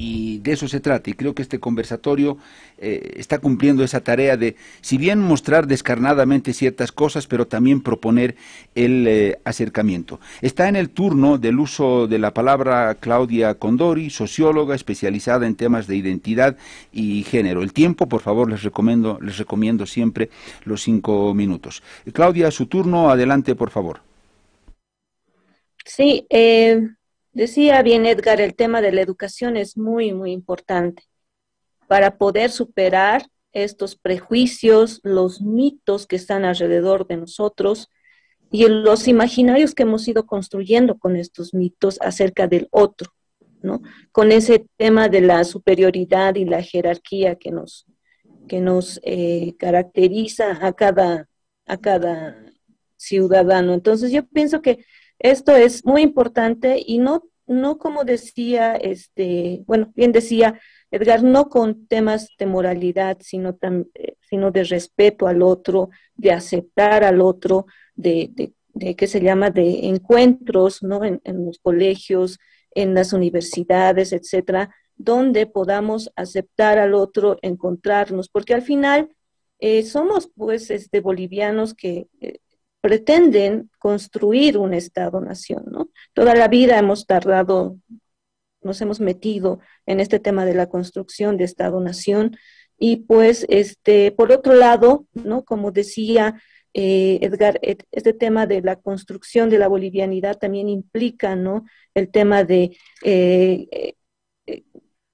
Speaker 2: Y de eso se trata. Y creo que este conversatorio eh, está cumpliendo esa tarea de, si bien mostrar descarnadamente ciertas cosas, pero también proponer el eh, acercamiento. Está en el turno del uso de la palabra Claudia Condori, socióloga especializada en temas de identidad y género. El tiempo, por favor, les recomiendo, les recomiendo siempre los cinco minutos. Claudia, su turno, adelante, por favor.
Speaker 5: Sí, eh, Decía bien Edgar, el tema de la educación es muy, muy importante para poder superar estos prejuicios, los mitos que están alrededor de nosotros y los imaginarios que hemos ido construyendo con estos mitos acerca del otro, ¿no? Con ese tema de la superioridad y la jerarquía que nos, que nos eh, caracteriza a cada, a cada ciudadano. Entonces yo pienso que esto es muy importante y no, no como decía, este, bueno, bien decía Edgar, no con temas de moralidad, sino, eh, sino de respeto al otro, de aceptar al otro, de, de, que se llama de encuentros, ¿no? En, en los colegios, en las universidades, etcétera, donde podamos aceptar al otro, encontrarnos, porque al final eh, somos pues este, bolivianos que eh, pretenden construir un Estado-nación, ¿no? Toda la vida hemos tardado, nos hemos metido en este tema de la construcción de Estado-nación y pues, este, por otro lado, ¿no? Como decía eh, Edgar, este tema de la construcción de la bolivianidad también implica, ¿no? El tema de eh, eh,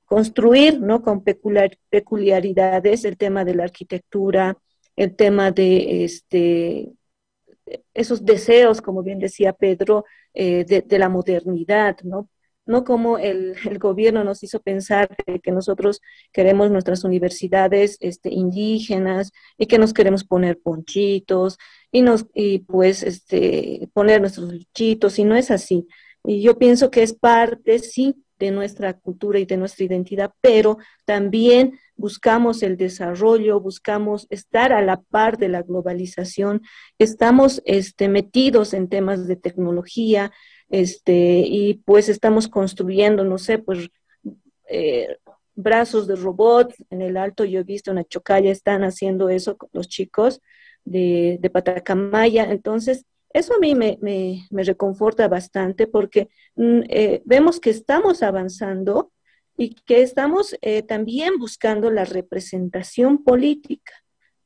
Speaker 5: construir, ¿no? Con peculiaridades, el tema de la arquitectura, el tema de este esos deseos, como bien decía Pedro, eh, de, la modernidad, ¿no? No como el, gobierno nos hizo pensar que nosotros queremos nuestras universidades este, indígenas y que nos queremos poner ponchitos y, nos, y pues este, poner nuestros bichitos, y no es así. Y yo pienso que es parte, sí, de nuestra cultura y de nuestra identidad, pero también buscamos el desarrollo, buscamos estar a la par de la globalización, estamos este, metidos en temas de tecnología, este, y pues estamos construyendo, no sé, pues eh, brazos de robots en el alto, yo he visto en Chocalla están haciendo eso con los chicos de, de Patacamaya, entonces eso a mí me, me, reconforta bastante porque mm, eh, vemos que estamos avanzando y que estamos eh, también buscando la representación política,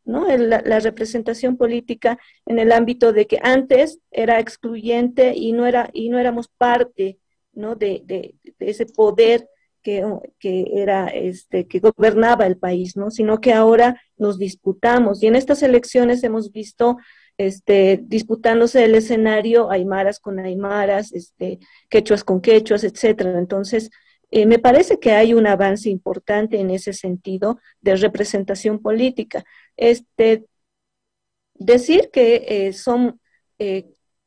Speaker 5: ¿no? la, representación política en el ámbito de que antes era excluyente y no, era, y no éramos parte, ¿no? De, ese poder que, que, era este que gobernaba el país, ¿no? Sino que ahora nos disputamos y en estas elecciones hemos visto este, disputándose el escenario, aymaras con aymaras, este, quechuas con quechuas, etcétera. Entonces, eh, me parece que hay un avance importante en ese sentido de representación política. Este, decir que eh, son, eh,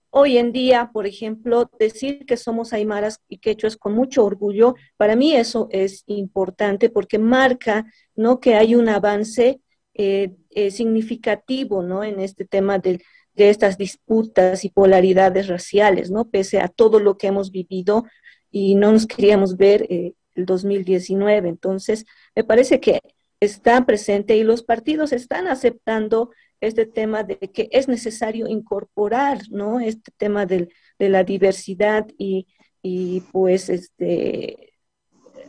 Speaker 5: hoy en día, por ejemplo, decir que somos aymaras y quechuas con mucho orgullo, para mí eso es importante porque marca ¿no? que hay un avance eh, eh, significativo ¿no? en este tema de, de, estas disputas y polaridades raciales, ¿no? pese a todo lo que hemos vivido y no nos queríamos ver eh, el 2019. Entonces, me parece que está presente y los partidos están aceptando este tema de que es necesario incorporar ¿no? este tema de la diversidad y, y pues este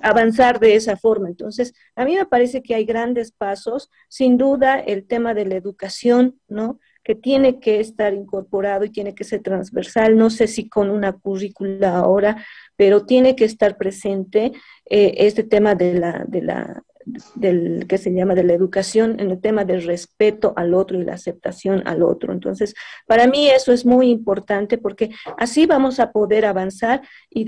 Speaker 5: avanzar de esa forma. Entonces, a mí me parece que hay grandes pasos. Sin duda, el tema de la educación, ¿no? que tiene que estar incorporado y tiene que ser transversal, no sé si con una currícula ahora, pero tiene que estar presente eh, este tema de la, de la, del que se llama de la educación en el tema del respeto al otro y la aceptación al otro. Entonces, para mí eso es muy importante porque así vamos a poder avanzar y,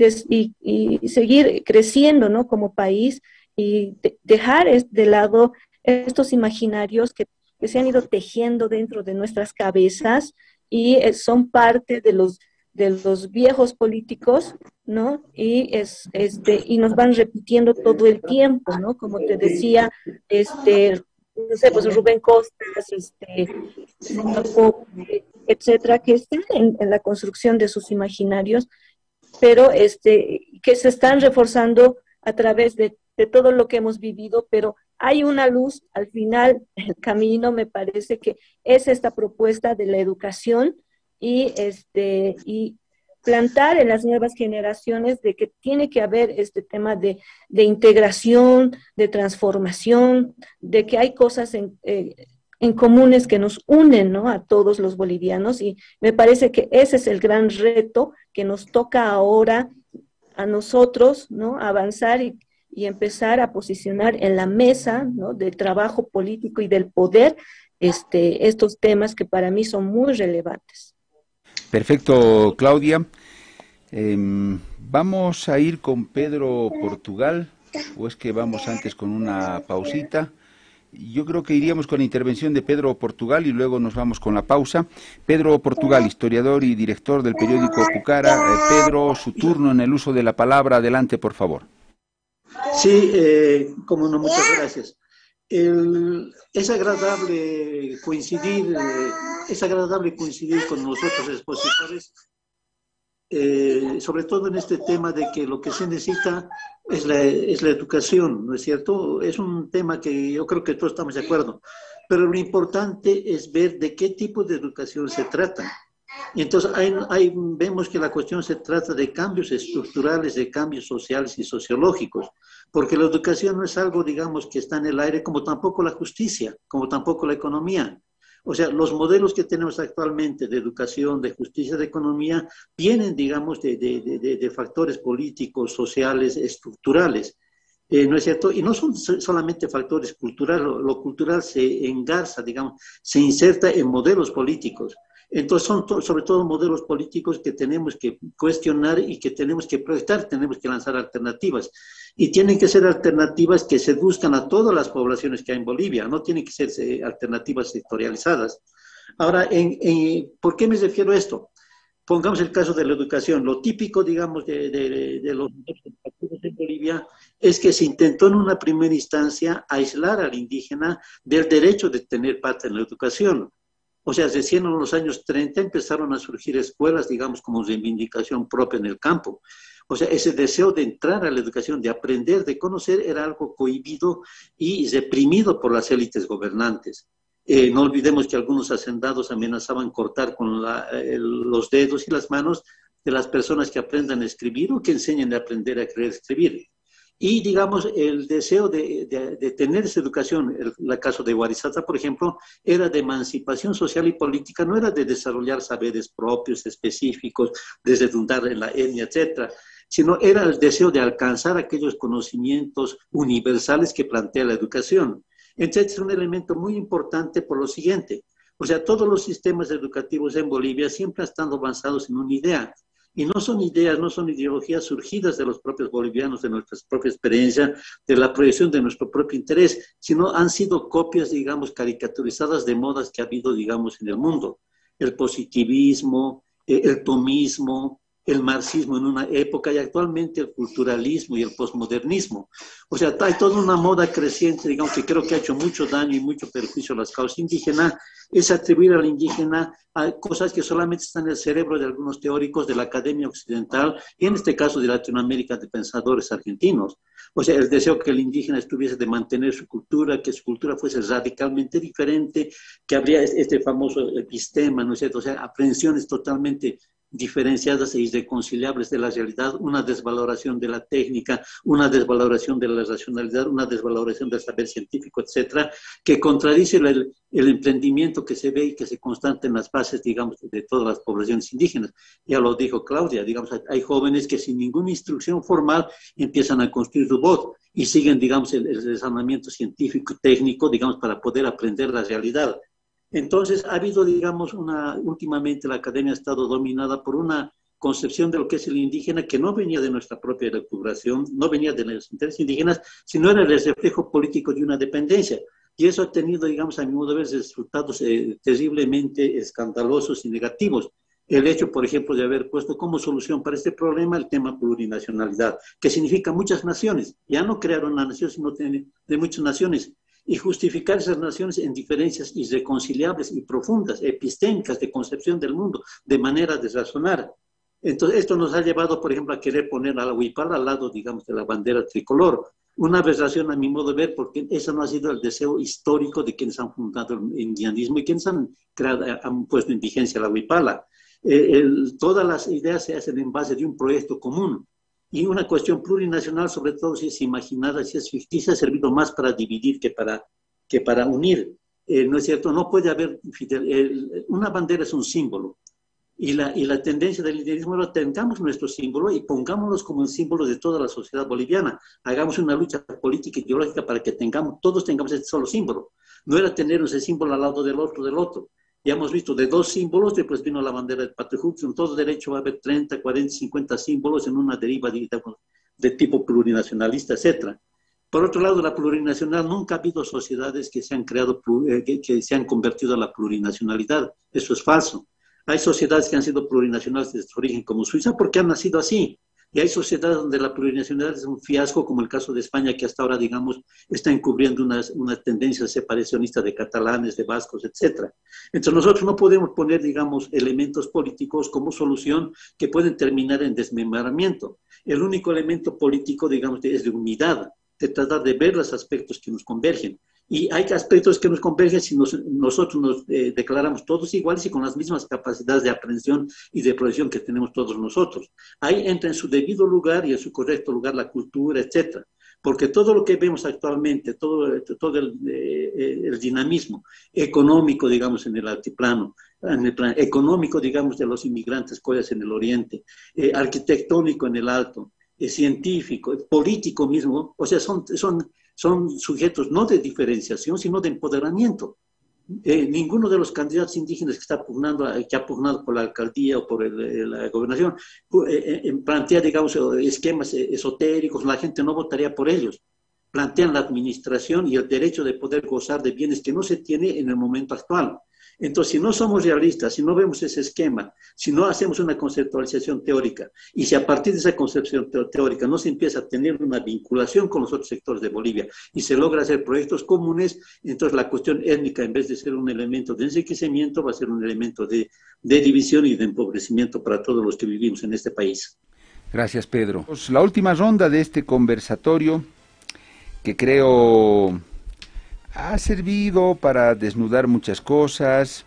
Speaker 5: y, seguir creciendo ¿no? como país y dejar de lado estos imaginarios que, que se han ido tejiendo dentro de nuestras cabezas y eh, son parte de los de los viejos políticos, ¿no? Y es este y nos van repitiendo todo el tiempo, ¿no? Como te decía, este no sé, pues Rubén Costas, este, etcétera, que están en, la construcción de sus imaginarios, pero este, que se están reforzando a través de de todo lo que hemos vivido, pero hay una luz al final del camino, me parece que es esta propuesta de la educación y, este, y plantar en las nuevas generaciones de que tiene que haber este tema de, integración, de transformación, de que hay cosas en, eh, en comunes que nos unen ¿no? a todos los bolivianos y me parece que ese es el gran reto que nos toca ahora a nosotros, ¿no? avanzar y, empezar a posicionar en la mesa ¿no? del trabajo político y del poder este, estos temas que para mí son muy relevantes.
Speaker 2: Perfecto, Claudia. Em, vamos a ir con Pedro Portugal, o es que vamos antes con una pausita. Yo creo que iríamos con la intervención de Pedro Portugal y luego nos vamos con la pausa. Pedro Portugal, historiador y director del periódico Pucara. Eh, Pedro, su turno en el uso de la palabra. Adelante, por favor.
Speaker 4: Sí, eh, como no, muchas gracias. Es agradable coincidir, eh, es agradable coincidir con los otros expositores eh, sobre todo en este tema de que lo que se necesita es la educación, ¿no es cierto? Es un tema que yo creo que todos estamos de acuerdo, pero lo importante es ver de qué tipo de educación se trata. Entonces hay, vemos que la cuestión se trata de cambios estructurales, de cambios sociales y sociológicos, porque la educación no es algo, digamos, que está en el aire, como tampoco la justicia, como tampoco la economía. O sea, los modelos que tenemos actualmente de educación, de justicia, de economía, vienen, digamos, de, factores políticos, sociales, estructurales. Eh, ¿No es cierto? Y no son solamente factores culturales, lo, cultural se engarza, digamos, se inserta en modelos políticos. Entonces son sobre todo modelos políticos que tenemos que cuestionar y que tenemos que proyectar, tenemos que lanzar alternativas y tienen que ser alternativas que seduzcan a todas las poblaciones que hay en Bolivia, no tienen que ser eh, alternativas sectorializadas. Ahora, en, ¿por qué me refiero a esto? Pongamos el caso de la educación. Lo típico, digamos, de, de, los educativos en Bolivia es que se intentó en una primera instancia aislar al indígena del derecho de tener parte en la educación. O sea, recién en los años 30 empezaron a surgir escuelas, digamos, como reivindicación propia en el campo. O sea, ese deseo de entrar a la educación, de aprender, de conocer, era algo cohibido y reprimido por las élites gobernantes. Eh, no olvidemos que algunos hacendados amenazaban cortar con eh, los dedos y las manos de las personas que aprendan a escribir o que enseñen a aprender a creer escribir. Y, digamos, el deseo de, tener esa educación, el, caso de Guarizata, por ejemplo, era de emancipación social y política, no era de desarrollar saberes propios, específicos, de redundar en la etnia, etcétera, sino era el deseo de alcanzar aquellos conocimientos universales que plantea la educación. Entonces es un elemento muy importante por lo siguiente. O sea, todos los sistemas educativos en Bolivia siempre estado avanzados en una idea. Y no son ideas, no son ideologías surgidas de los propios bolivianos, de nuestra propia experiencia, de la proyección de nuestro propio interés, sino han sido copias, digamos, caricaturizadas de modas que ha habido, digamos, en el mundo. El positivismo, eh, el tomismo, el marxismo en una época y actualmente el culturalismo y el posmodernismo. O sea, hay toda una moda creciente, digamos, que creo que ha hecho mucho daño y mucho perjuicio a las causas indígenas, es atribuir al indígena a cosas que solamente están en el cerebro de algunos teóricos de la academia occidental y en este caso de Latinoamérica de pensadores argentinos. O sea, el deseo que el indígena estuviese de mantener su cultura, que su cultura fuese radicalmente diferente, que habría este famoso epistema, ¿no es cierto? O sea, aprehensiones totalmente diferenciadas e irreconciliables de la realidad, una desvaloración de la técnica, una desvaloración de la racionalidad, una desvaloración del saber científico, etcétera, que contradice el, emprendimiento que se ve y que se constata en las bases, digamos, de todas las poblaciones indígenas. Ya lo dijo Claudia, digamos, hay jóvenes que sin ninguna instrucción formal empiezan a construir voz y siguen, digamos, el, el científico y técnico, digamos, para poder aprender la realidad. Entonces, ha habido, digamos, una, últimamente la academia ha estado dominada por una concepción de lo que es el indígena que no venía de nuestra propia recuperación, no venía de los intereses indígenas, sino era el reflejo político de una dependencia. Y eso ha tenido, digamos, a mi modo de ver, resultados eh, terriblemente escandalosos y negativos. El hecho, por ejemplo, de haber puesto como solución para este problema el tema plurinacionalidad, que significa muchas naciones. Ya no crearon una nación, sino de muchas naciones y justificar esas naciones en diferencias irreconciliables y profundas, epistémicas de concepción del mundo, de manera de razonar. Entonces, esto nos ha llevado, por ejemplo, a querer poner a la huipala al lado, digamos, de la bandera tricolor. Una aberración a mi modo de ver, porque eso no ha sido el deseo histórico de quienes han fundado el indianismo y quienes han, creado, han puesto en vigencia la huipala. Eh, todas las ideas se hacen en base de un proyecto común. Y una cuestión plurinacional, sobre todo si es imaginada, si es ficticia, ha servido más para dividir que para, que para unir. Eh, ¿No es cierto? No puede haber, una bandera es un símbolo. Y la, y la tendencia del liderismo es tengamos nuestro símbolo y pongámonos como el símbolo de toda la sociedad boliviana. Hagamos una lucha política y ideológica para que tengamos, todos tengamos este solo símbolo. No era tener ese símbolo al lado del otro, del otro. Ya hemos visto de dos símbolos, después vino la bandera de Patriot en todo derecho va a haber 30, 40, 50 símbolos en una deriva de tipo plurinacionalista, etc. Por otro lado, la plurinacional, nunca ha habido sociedades que se han creado, eh, que se han convertido a la plurinacionalidad. Eso es falso. Hay sociedades que han sido plurinacionales desde su origen, como Suiza, porque han nacido así. Y hay sociedades donde la plurinacionalidad es un fiasco, como el caso de España, que hasta ahora, digamos, está encubriendo una, una tendencia separacionista de catalanes, de vascos, etc. Entonces nosotros no podemos poner, digamos, elementos políticos como solución que pueden terminar en desmembramiento. El único elemento político, digamos, es de unidad, de tratar de ver los aspectos que nos convergen. Y hay aspectos que nos convergen si nosotros nos eh, declaramos todos iguales y con las mismas capacidades de aprehensión y de proyección que tenemos todos nosotros. Ahí entra en su debido lugar y en su correcto lugar la cultura, etcétera. Porque todo lo que vemos actualmente, todo, todo el, eh, el dinamismo económico, digamos, en el altiplano, en el plan económico, digamos, de los inmigrantes coreanos en el oriente, eh, arquitectónico en el alto, científico, político mismo, o sea, son son sujetos no de diferenciación, sino de empoderamiento. Eh, ninguno de los candidatos indígenas que está pugnando, que ha pugnado por la alcaldía o por la gobernación, eh, eh, plantea, digamos, esquemas esotéricos, la gente no votaría por ellos. Plantean la administración y el derecho de poder gozar de bienes que no se tiene en el momento actual. Entonces, si no somos realistas, si no vemos ese esquema, si no hacemos una conceptualización teórica, y si a partir de esa concepción teórica no se empieza a tener una vinculación con los otros sectores de Bolivia y se logra hacer proyectos comunes, entonces la cuestión étnica, en vez de ser un elemento de enriquecimiento, va a ser un elemento de, división y de empobrecimiento para todos los que vivimos en este país.
Speaker 2: Gracias, Pedro. Pues la última ronda de este conversatorio, que creo ha servido para desnudar muchas cosas,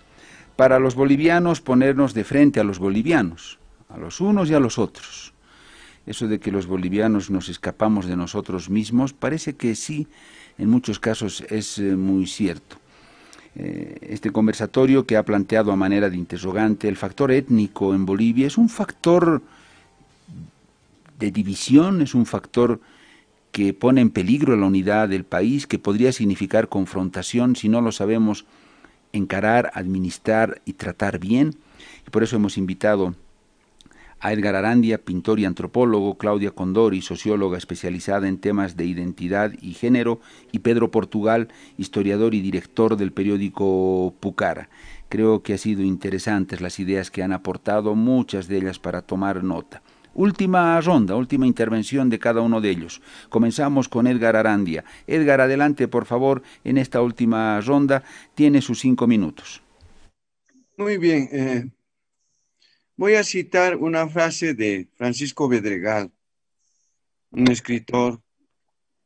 Speaker 2: para los bolivianos ponernos de frente a los bolivianos, a los unos y a los otros. Eso de que los bolivianos nos escapamos de nosotros mismos, parece que sí, en muchos casos es eh, muy cierto. Eh, este conversatorio que ha planteado a manera de interrogante el factor étnico en Bolivia es un factor de división, es un factor que pone en peligro la unidad del país, que podría significar confrontación si no lo sabemos encarar, administrar y tratar bien. Y por eso hemos invitado a Edgar Arandia, pintor y antropólogo, Claudia Condori, socióloga especializada en temas de identidad y género, y Pedro Portugal, historiador y director del periódico Pucara. Creo que ha sido interesantes las ideas que han aportado, muchas de ellas para tomar nota. Última ronda, última intervención de cada uno de ellos. Comenzamos con Edgar Arandia. Edgar, adelante, por favor, en esta última ronda. Tiene sus cinco minutos.
Speaker 3: Muy bien. Eh, voy a citar una frase de Francisco Bedregal, un escritor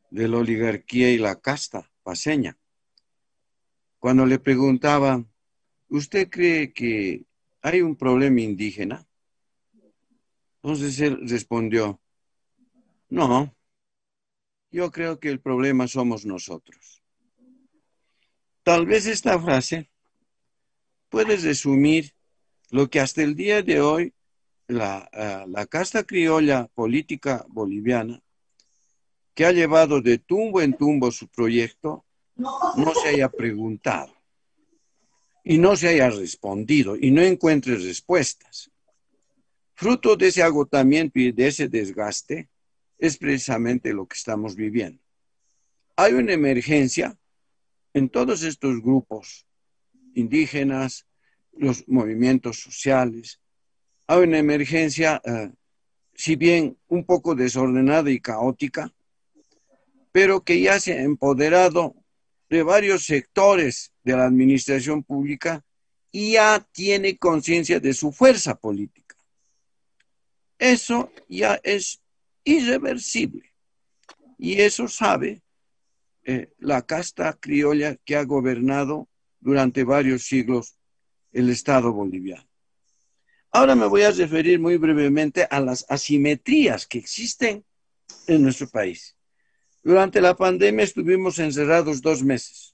Speaker 3: de la oligarquía y la casta paseña. Cuando le preguntaba, ¿usted cree que hay un problema indígena? Entonces él respondió, no, yo creo que el problema somos nosotros. Tal vez esta frase puede resumir lo que hasta el día de hoy la, eh, la casta criolla política boliviana, que ha llevado de tumbo en tumbo su proyecto, no se haya preguntado y no se haya respondido y no encuentre respuestas. Fruto de ese agotamiento y de ese desgaste es precisamente lo que estamos viviendo. Hay una emergencia en todos estos grupos indígenas, los movimientos sociales. Hay una emergencia, eh, si bien un poco desordenada y caótica, pero que ya se ha empoderado de varios sectores de la administración pública y ya tiene conciencia de su fuerza política. Eso ya es irreversible. Y eso sabe eh, la casta criolla que ha gobernado durante varios siglos el Estado boliviano. Ahora me voy a referir muy brevemente a las asimetrías que existen en nuestro país. Durante la pandemia estuvimos encerrados dos meses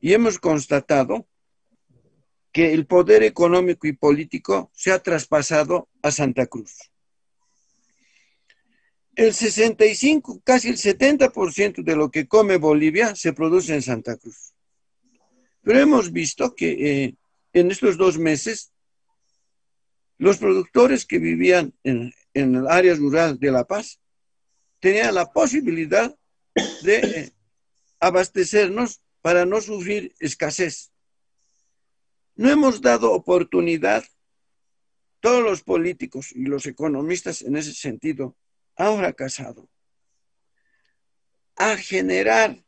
Speaker 3: y hemos constatado que el poder económico y político se ha traspasado a Santa Cruz. El 65, casi el 70% de lo que come Bolivia se produce en Santa Cruz. Pero hemos visto que eh, en estos dos meses los productores que vivían en, el área rural de La Paz tenían la posibilidad de eh, abastecernos para no sufrir escasez. No hemos dado oportunidad, todos los políticos y los economistas en ese sentido han fracasado, a generar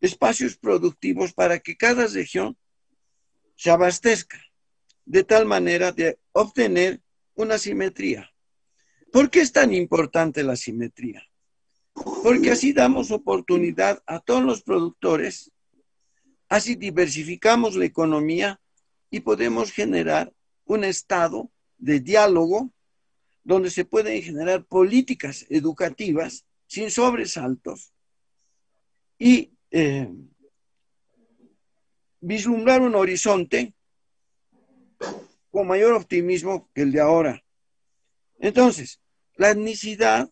Speaker 3: espacios productivos para que cada región se abastezca de tal manera de obtener una simetría. ¿Por qué es tan importante la simetría? Porque así damos oportunidad a todos los productores, así diversificamos la economía y podemos generar un estado de diálogo donde se pueden generar políticas educativas sin sobresaltos y eh, vislumbrar un horizonte con mayor optimismo que el de ahora. Entonces, la etnicidad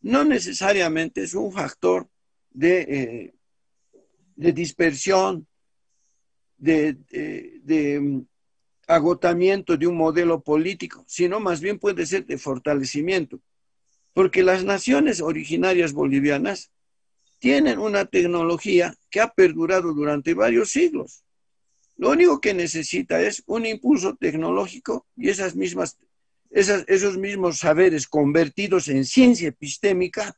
Speaker 3: no necesariamente es un factor de, eh, de dispersión, de, mm, agotamiento de un modelo político, sino más bien puede ser de fortalecimiento, porque las naciones originarias bolivianas tienen una tecnología que ha perdurado durante varios siglos. Lo único que necesita es un impulso tecnológico y esas mismas, esos mismos saberes convertidos en ciencia epistémica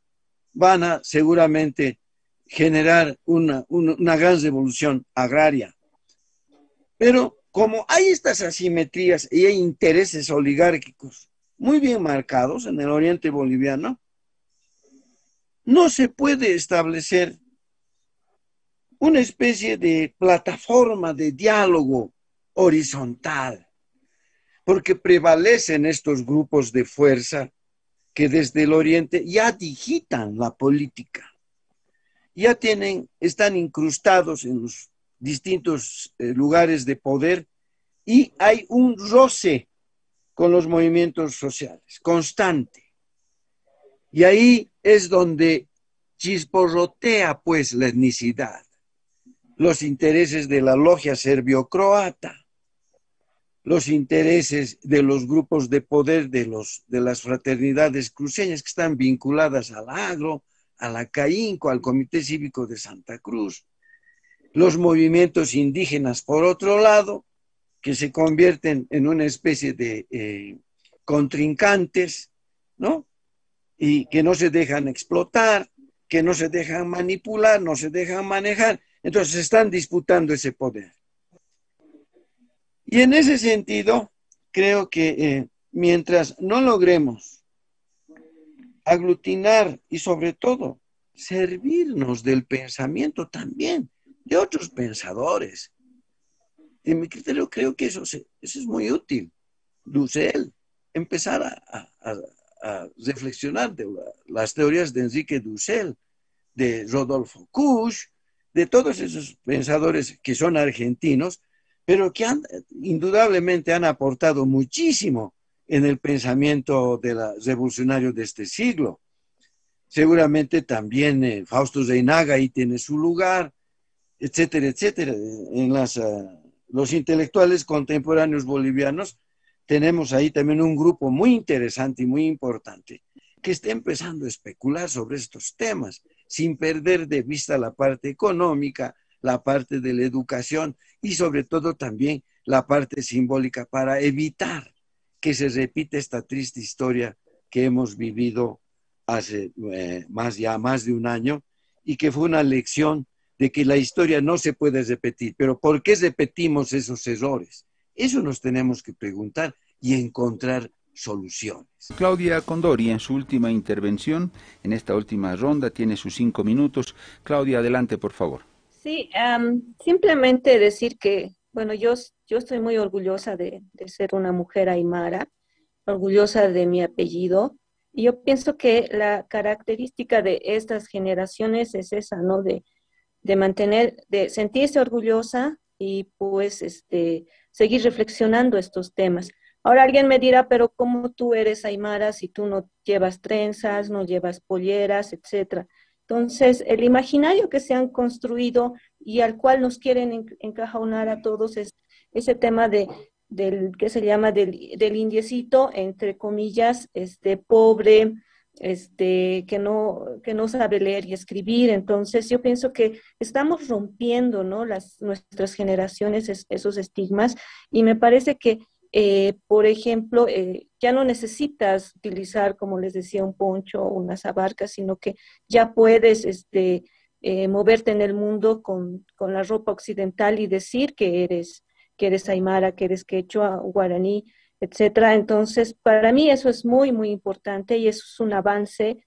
Speaker 3: van a seguramente generar una, una gran revolución agraria. Pero como hay estas asimetrías y hay intereses oligárquicos muy bien marcados en el oriente boliviano, no se puede establecer una especie de plataforma de diálogo horizontal, porque prevalecen estos grupos de fuerza que desde el oriente ya digitan la política, ya tienen, están incrustados en los distintos eh, lugares de poder y hay un roce con los movimientos sociales, constante. Y ahí es donde chisporrotea pues la etnicidad los intereses de la logia serbio-croata, los intereses de los grupos de poder de, los, de las fraternidades cruceñas que están vinculadas al agro, a la CAINCO, al Comité Cívico de Santa Cruz, los movimientos indígenas, por otro lado, que se convierten en una especie de eh, contrincantes, ¿no? Y que no se dejan explotar, que no se dejan manipular, no se dejan manejar. Entonces están disputando ese poder. Y en ese sentido, creo que eh, mientras no logremos aglutinar y sobre todo servirnos del pensamiento también de otros pensadores. En mi criterio creo que eso, es muy útil. Dussel, empezar a, reflexionar de las teorías de Enrique Dussel, de Rodolfo Kusch, de todos esos pensadores que son argentinos, pero que han, indudablemente han aportado muchísimo en el pensamiento de la, revolucionario de este siglo. Seguramente también eh, Fausto Reinaga ahí tiene su lugar, etcétera, etcétera. En las, ah, los intelectuales contemporáneos bolivianos tenemos ahí también un grupo muy interesante y muy importante que está empezando a especular sobre estos temas sin perder de vista la parte económica, la parte de la educación y sobre todo también la parte simbólica para evitar que se repita esta triste historia que hemos vivido hace eh, más ya más de un año y que fue una lección de que la historia no se puede repetir. Pero ¿por qué repetimos esos errores? Eso nos tenemos que preguntar y encontrar soluciones.
Speaker 2: Claudia Condori, en su última intervención, en esta última ronda, tiene sus cinco minutos. Claudia, adelante, por favor.
Speaker 5: Sí, simplemente decir que, bueno, yo, yo estoy muy orgullosa de, de, ser una mujer aymara, orgullosa de mi apellido. Y yo pienso que la característica de estas generaciones es esa, ¿no? De, de mantener, de sentirse orgullosa y pues este, seguir reflexionando estos temas. Ahora alguien me dirá, pero ¿cómo tú eres Aymara si tú no llevas trenzas, no llevas polleras, etcétera? Entonces, el imaginario que se han construido y al cual nos quieren encajonar a todos es ese tema de del que se llama del, del indiecito, entre comillas, este pobre, este, que no, que no sabe leer y escribir. Entonces, yo pienso que estamos rompiendo, ¿no? Las, nuestras generaciones esos estigmas y me parece que eh, por ejemplo, eh, ya no necesitas utilizar, como les decía, un poncho o unas abarcas, sino que ya puedes este, eh, moverte en el mundo con, con, la ropa occidental y decir que eres, que eres aymara, que eres quechua, guaraní, etcétera. Entonces, para mí eso es muy, muy importante y eso es un avance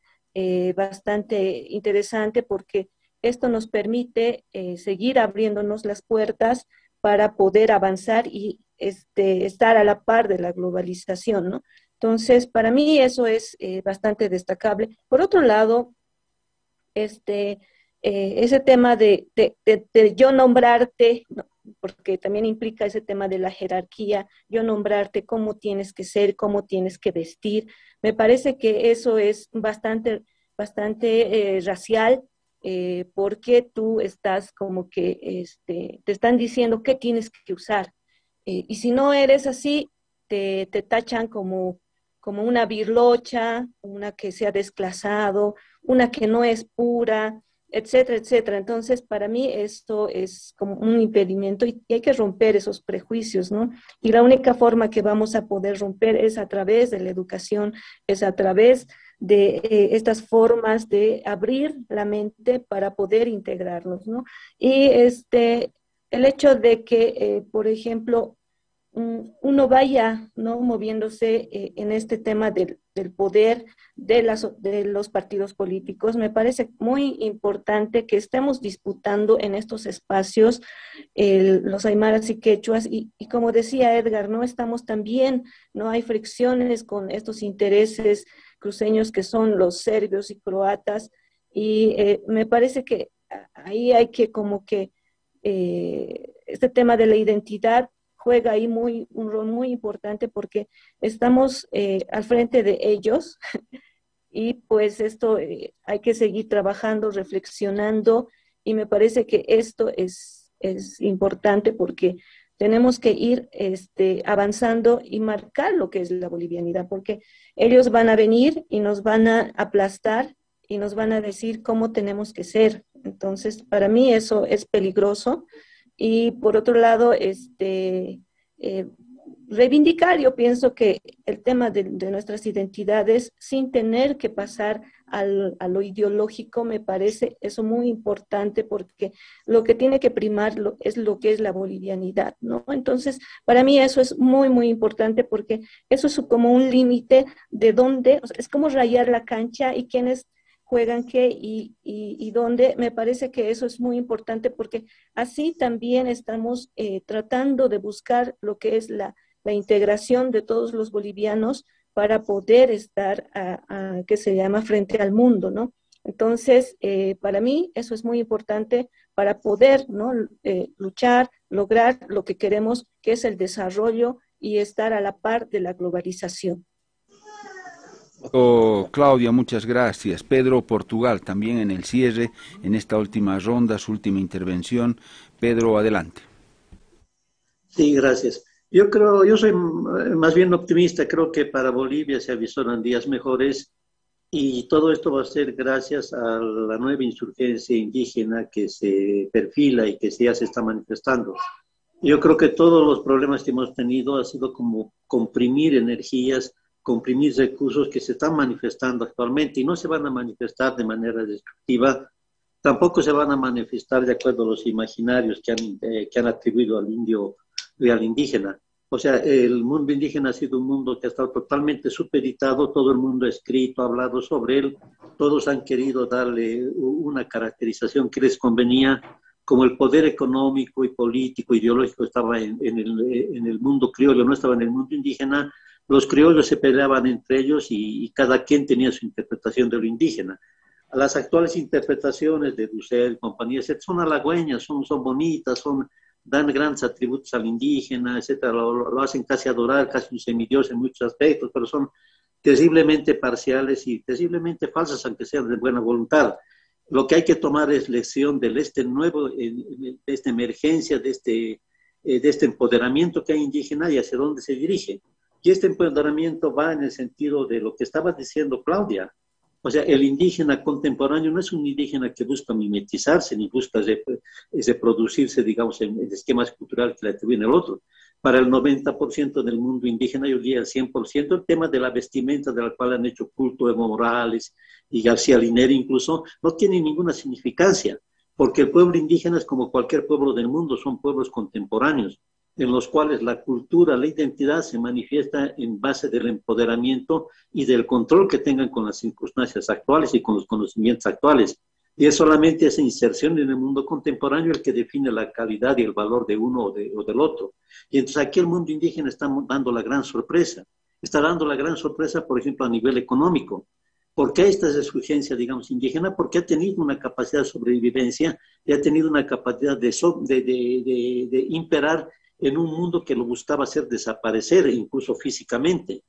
Speaker 5: bastante interesante porque esto nos permite seguir abriéndonos las puertas para poder avanzar y este, estar a la par de la globalización, ¿no? Entonces, para mí eso es eh, bastante destacable. Por otro lado, este, eh, ese tema de, yo nombrarte, porque también implica ese tema de la jerarquía, yo nombrarte cómo tienes que ser, cómo tienes que vestir, me parece que eso es bastante, bastante eh, racial, porque tú estás como que este, te están diciendo qué tienes que usar. Eh, y si no eres así, te, te tachan como, como una birlocha, una que se ha desclasado, una que no es pura, etcétera, etcétera. Entonces, para mí esto es como un impedimento y, hay que romper esos prejuicios, ¿no? Y la única forma que vamos a poder romper es a través de la educación, es a través de eh, estas formas de abrir la mente para poder integrarnos, ¿no? Y este, el hecho de que, eh, por ejemplo, uno vaya ¿no? moviéndose eh, en este tema del, poder de, las, de los partidos políticos. Me parece muy importante que estemos disputando en estos espacios los aymaras y quechuas y, como decía Edgar, no estamos también, no hay fricciones con estos intereses cruceños que son los serbios y croatas y eh, me parece que ahí hay que como que eh, este tema de la identidad juega ahí muy, un rol muy importante porque estamos eh, al frente de ellos y pues esto eh, hay que seguir trabajando, reflexionando y me parece que esto es, es importante porque tenemos que ir este, avanzando y marcar lo que es la bolivianidad, porque ellos van a venir y nos van a aplastar y nos van a decir cómo tenemos que ser. Entonces, para mí eso es peligroso y por otro lado, este, eh, reivindicar, yo pienso que el tema de, nuestras identidades sin tener que pasar al, a lo ideológico, me parece eso muy importante porque lo que tiene que primar es lo que es la bolivianidad, ¿no? Entonces, para mí eso es muy, muy importante porque eso es como un límite de dónde, es como rayar la cancha y quienes juegan qué y, y, dónde. Me parece que eso es muy importante porque así también estamos eh, tratando de buscar lo que es la, la, integración de todos los bolivianos para poder estar, a, que se llama, frente al mundo, ¿no? Entonces, eh, para mí eso es muy importante para poder ¿no? Eh, luchar, lograr lo que queremos, que es el desarrollo y estar a la par de la globalización.
Speaker 2: Oh, Claudia, muchas gracias. Pedro Portugal, también en el cierre, en esta última ronda, su última intervención. Pedro, adelante.
Speaker 4: Sí, gracias. Yo creo, yo soy más bien optimista, creo que para Bolivia se avisoran días mejores y todo esto va a ser gracias a la nueva insurgencia indígena que se perfila y que ya se está manifestando. Yo creo que todos los problemas que hemos tenido ha sido como comprimir energías, comprimir recursos que se están manifestando actualmente y no se van a manifestar de manera destructiva, tampoco se van a manifestar de acuerdo a los imaginarios que han, eh, que han atribuido al indio y al indígena. O sea, el mundo indígena ha sido un mundo que ha estado totalmente supeditado, todo el mundo ha escrito, ha hablado sobre él, todos han querido darle una caracterización que les convenía, como el poder económico y político, ideológico estaba en, el, mundo criollo, no estaba en el mundo indígena, los criollos se peleaban entre ellos y, cada quien tenía su interpretación de lo indígena. Las actuales interpretaciones de Dussel, compañías, son halagüeñas, son, bonitas, son, dan grandes atributos al indígena, etcétera, lo, hacen casi adorar, casi un semidios en muchos aspectos, pero son terriblemente parciales y terriblemente falsas, aunque sean de buena voluntad. Lo que hay que tomar es lección de este nuevo, de esta emergencia, de este, eh, de este empoderamiento que hay indígena y hacia dónde se dirige. Y este empoderamiento va en el sentido de lo que estaba diciendo Claudia, o sea, el indígena contemporáneo no es un indígena que busca mimetizarse ni busca reproducirse, digamos, en, el esquemas culturales que le atribuyen el otro. Para el 90% del mundo indígena, yo diría el 100%, el tema de la vestimenta de la cual han hecho culto Evo Morales y García Linera incluso, no tiene ninguna significancia, porque el pueblo indígena es como cualquier pueblo del mundo, son pueblos contemporáneos en los cuales la cultura, la identidad se manifiesta en base del empoderamiento y del control que tengan con las circunstancias actuales y con los conocimientos actuales. Y es solamente esa inserción en el mundo contemporáneo el que define la calidad y el valor de uno o, de, o del otro. Y entonces aquí el mundo indígena está dando la gran sorpresa. Está dando la gran sorpresa, por ejemplo, a nivel económico. ¿Por qué esta exigencia, digamos, indígena? Porque ha tenido una capacidad de sobrevivencia y ha tenido una capacidad de, de, de, de imperar en un mundo que lo buscaba hacer desaparecer, incluso físicamente.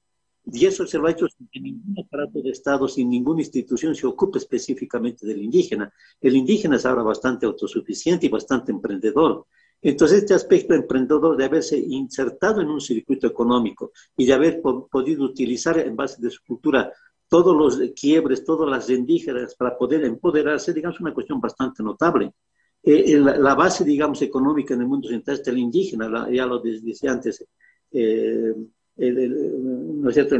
Speaker 4: Y eso se lo ha hecho sin que ningún aparato de Estado, sin ninguna institución se ocupe específicamente del indígena. El indígena es ahora bastante autosuficiente y bastante emprendedor. Entonces, este aspecto emprendedor de haberse insertado en un circuito económico y de haber podido utilizar en base de su cultura todos los quiebres, todas las indígenas para poder empoderarse, digamos, una cuestión bastante notable. Eh, la, base, digamos, económica en el mundo central está el indígena, ya lo decía antes, eh, ¿no es cierto?,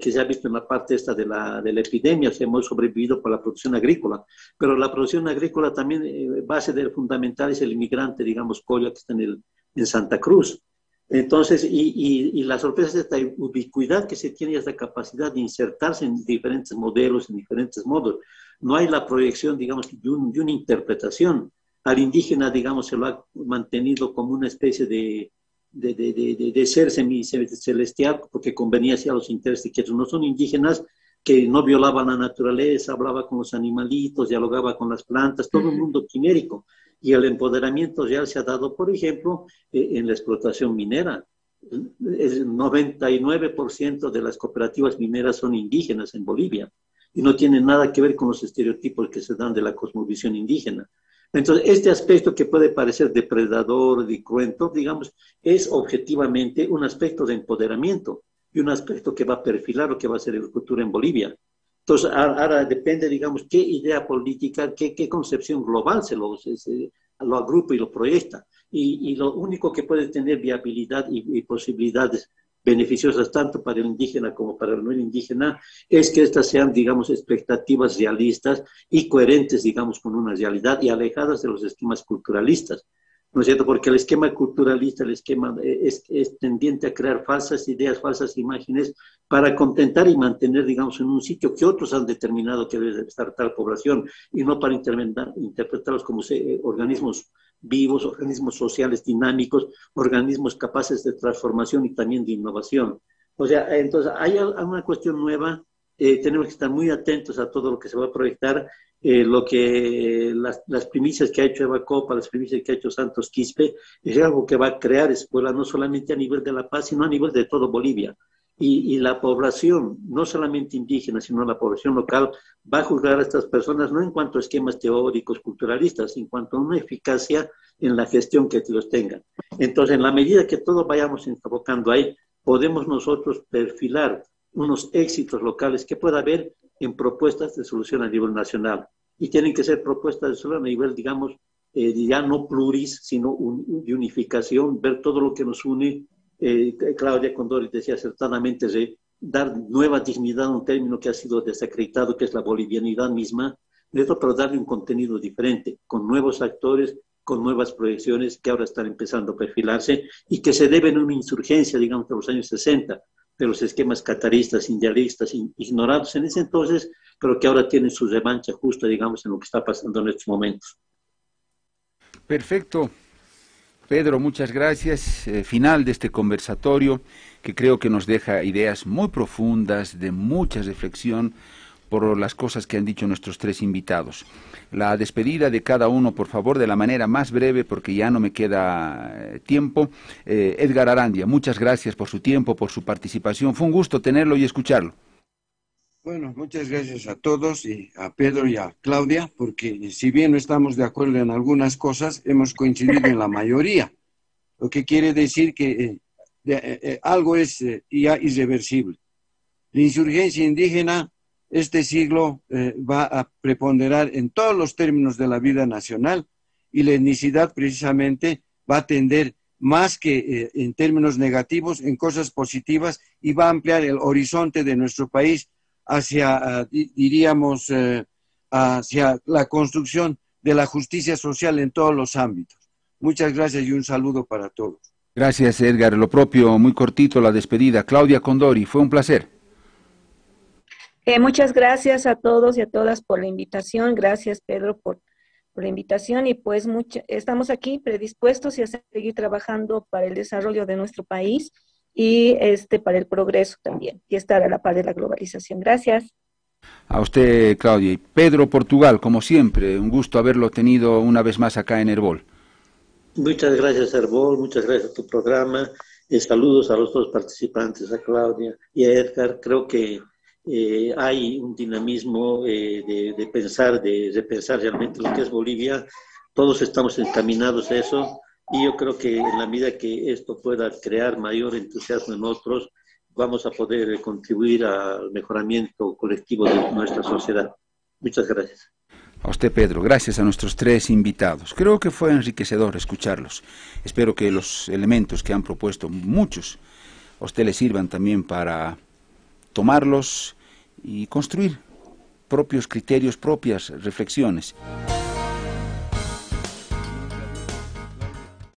Speaker 4: que se ha visto en la parte esta de la, de la epidemia, se hemos sobrevivido por la producción agrícola, pero la producción agrícola también, eh, base del fundamental es el inmigrante, digamos, Colla, que está en, el, en Santa Cruz. Entonces, y, y, la sorpresa es esta ubicuidad que se tiene y esta capacidad de insertarse en diferentes modelos, en diferentes modos. No hay la proyección, digamos, de, de una interpretación al indígena, digamos, se lo ha mantenido como una especie de, de, de, de, ser celestial, porque convenía hacia los intereses que no son indígenas que no violaban la naturaleza, hablaba con los animalitos, dialogaba con las plantas, todo un mundo quimérico. Y el empoderamiento real se ha dado, por ejemplo, eh, en la explotación minera. El 99% de las cooperativas mineras son indígenas en Bolivia y no tienen nada que ver con los estereotipos que se dan de la cosmovisión indígena. Entonces, este aspecto que puede parecer depredador cruento, digamos, es objetivamente un aspecto de empoderamiento y un aspecto que va a perfilar lo que va a ser el futuro en Bolivia. Entonces, ahora depende, digamos, qué idea política, qué, qué concepción global se lo, lo agrupa y lo proyecta. Y, y, lo único que puede tener viabilidad y, y posibilidades beneficiosas tanto para el indígena como para el no indígena, es que estas sean, digamos, expectativas realistas y coherentes, digamos, con una realidad y alejadas de los esquemas culturalistas. ¿No es cierto? Porque el esquema culturalista, el esquema eh, es, es tendiente a crear falsas ideas, falsas imágenes para contentar y mantener, digamos, en un sitio que otros han determinado que debe estar tal población y no para interpretarlos como eh, organismos vivos, organismos sociales dinámicos, organismos capaces de transformación y también de innovación. O sea, entonces hay una cuestión nueva, eh, tenemos que estar muy atentos a todo lo que se va a proyectar, eh, lo que las, las, primicias que ha hecho Eva Copa, las primicias que ha hecho Santos Quispe, es algo que va a crear escuela no solamente a nivel de La Paz, sino a nivel de todo Bolivia. Y, la población, no solamente indígena, sino la población local, va a juzgar a estas personas no en cuanto a esquemas teóricos, culturalistas, en cuanto a una eficacia en la gestión que los tengan. Entonces, en la medida que todos vayamos enfocando ahí, podemos nosotros perfilar unos éxitos locales que pueda haber en propuestas de solución a nivel nacional. Y tienen que ser propuestas de solución a nivel, digamos, eh, ya no pluris, sino de unificación, ver todo lo que nos une eh, Claudia Condori decía acertadamente de dar nueva dignidad a un término que ha sido desacreditado, que es la bolivianidad misma, pero darle un contenido diferente, con nuevos actores, con nuevas proyecciones que ahora están empezando a perfilarse y que se deben a una insurgencia, digamos, de los años 60, de los esquemas cataristas, indialistas, ignorados en ese entonces, pero que ahora tienen su revancha justa, digamos, en lo que está pasando en estos momentos.
Speaker 2: Perfecto. Pedro, muchas gracias. Eh, final de este conversatorio que creo que nos deja ideas muy profundas, de mucha reflexión por las cosas que han dicho nuestros tres invitados. La despedida de cada uno, por favor, de la manera más breve, porque ya no me queda eh, tiempo. Eh, Edgar Arandia, muchas gracias por su tiempo, por su participación. Fue un gusto tenerlo y escucharlo.
Speaker 3: Bueno, muchas gracias a todos y a Pedro y a Claudia, porque si bien no estamos de acuerdo en algunas cosas, hemos coincidido en la mayoría, lo que quiere decir que eh, algo es ya irreversible. La insurgencia indígena este siglo eh, va a preponderar en todos los términos de la vida nacional y la etnicidad precisamente va a tender más que eh, en términos negativos en cosas positivas y va a ampliar el horizonte de nuestro país hacia, ah, diríamos, eh, hacia la construcción de la justicia social en todos los ámbitos. Muchas gracias y un saludo para todos.
Speaker 2: Gracias, Edgar. Lo propio, muy cortito la despedida. Claudia Condori, fue un placer.
Speaker 5: Eh, muchas gracias a todos y a todas por la invitación. Gracias, Pedro, por, la invitación. Y pues estamos aquí predispuestos y a seguir trabajando para el desarrollo de nuestro país y este para el progreso también y estar a la par de la globalización. Gracias.
Speaker 2: A usted, Claudia. Y Pedro Portugal, como siempre, un gusto haberlo tenido una vez más acá en Herbol.
Speaker 4: Muchas gracias, Herbol. Muchas gracias a tu programa. Y saludos a los dos participantes, a Claudia y a Edgar. Creo que eh, hay un dinamismo eh, de, pensar, de repensar realmente lo que es Bolivia. Todos estamos encaminados a eso y yo creo que en la medida que esto pueda crear mayor entusiasmo en otros, vamos a poder contribuir al mejoramiento colectivo de nuestra sociedad. Muchas gracias.
Speaker 2: A usted, Pedro, gracias a nuestros tres invitados. Creo que fue enriquecedor escucharlos. Espero que los elementos que han propuesto muchos a usted le sirvan también para tomarlos y construir propios criterios, propias reflexiones.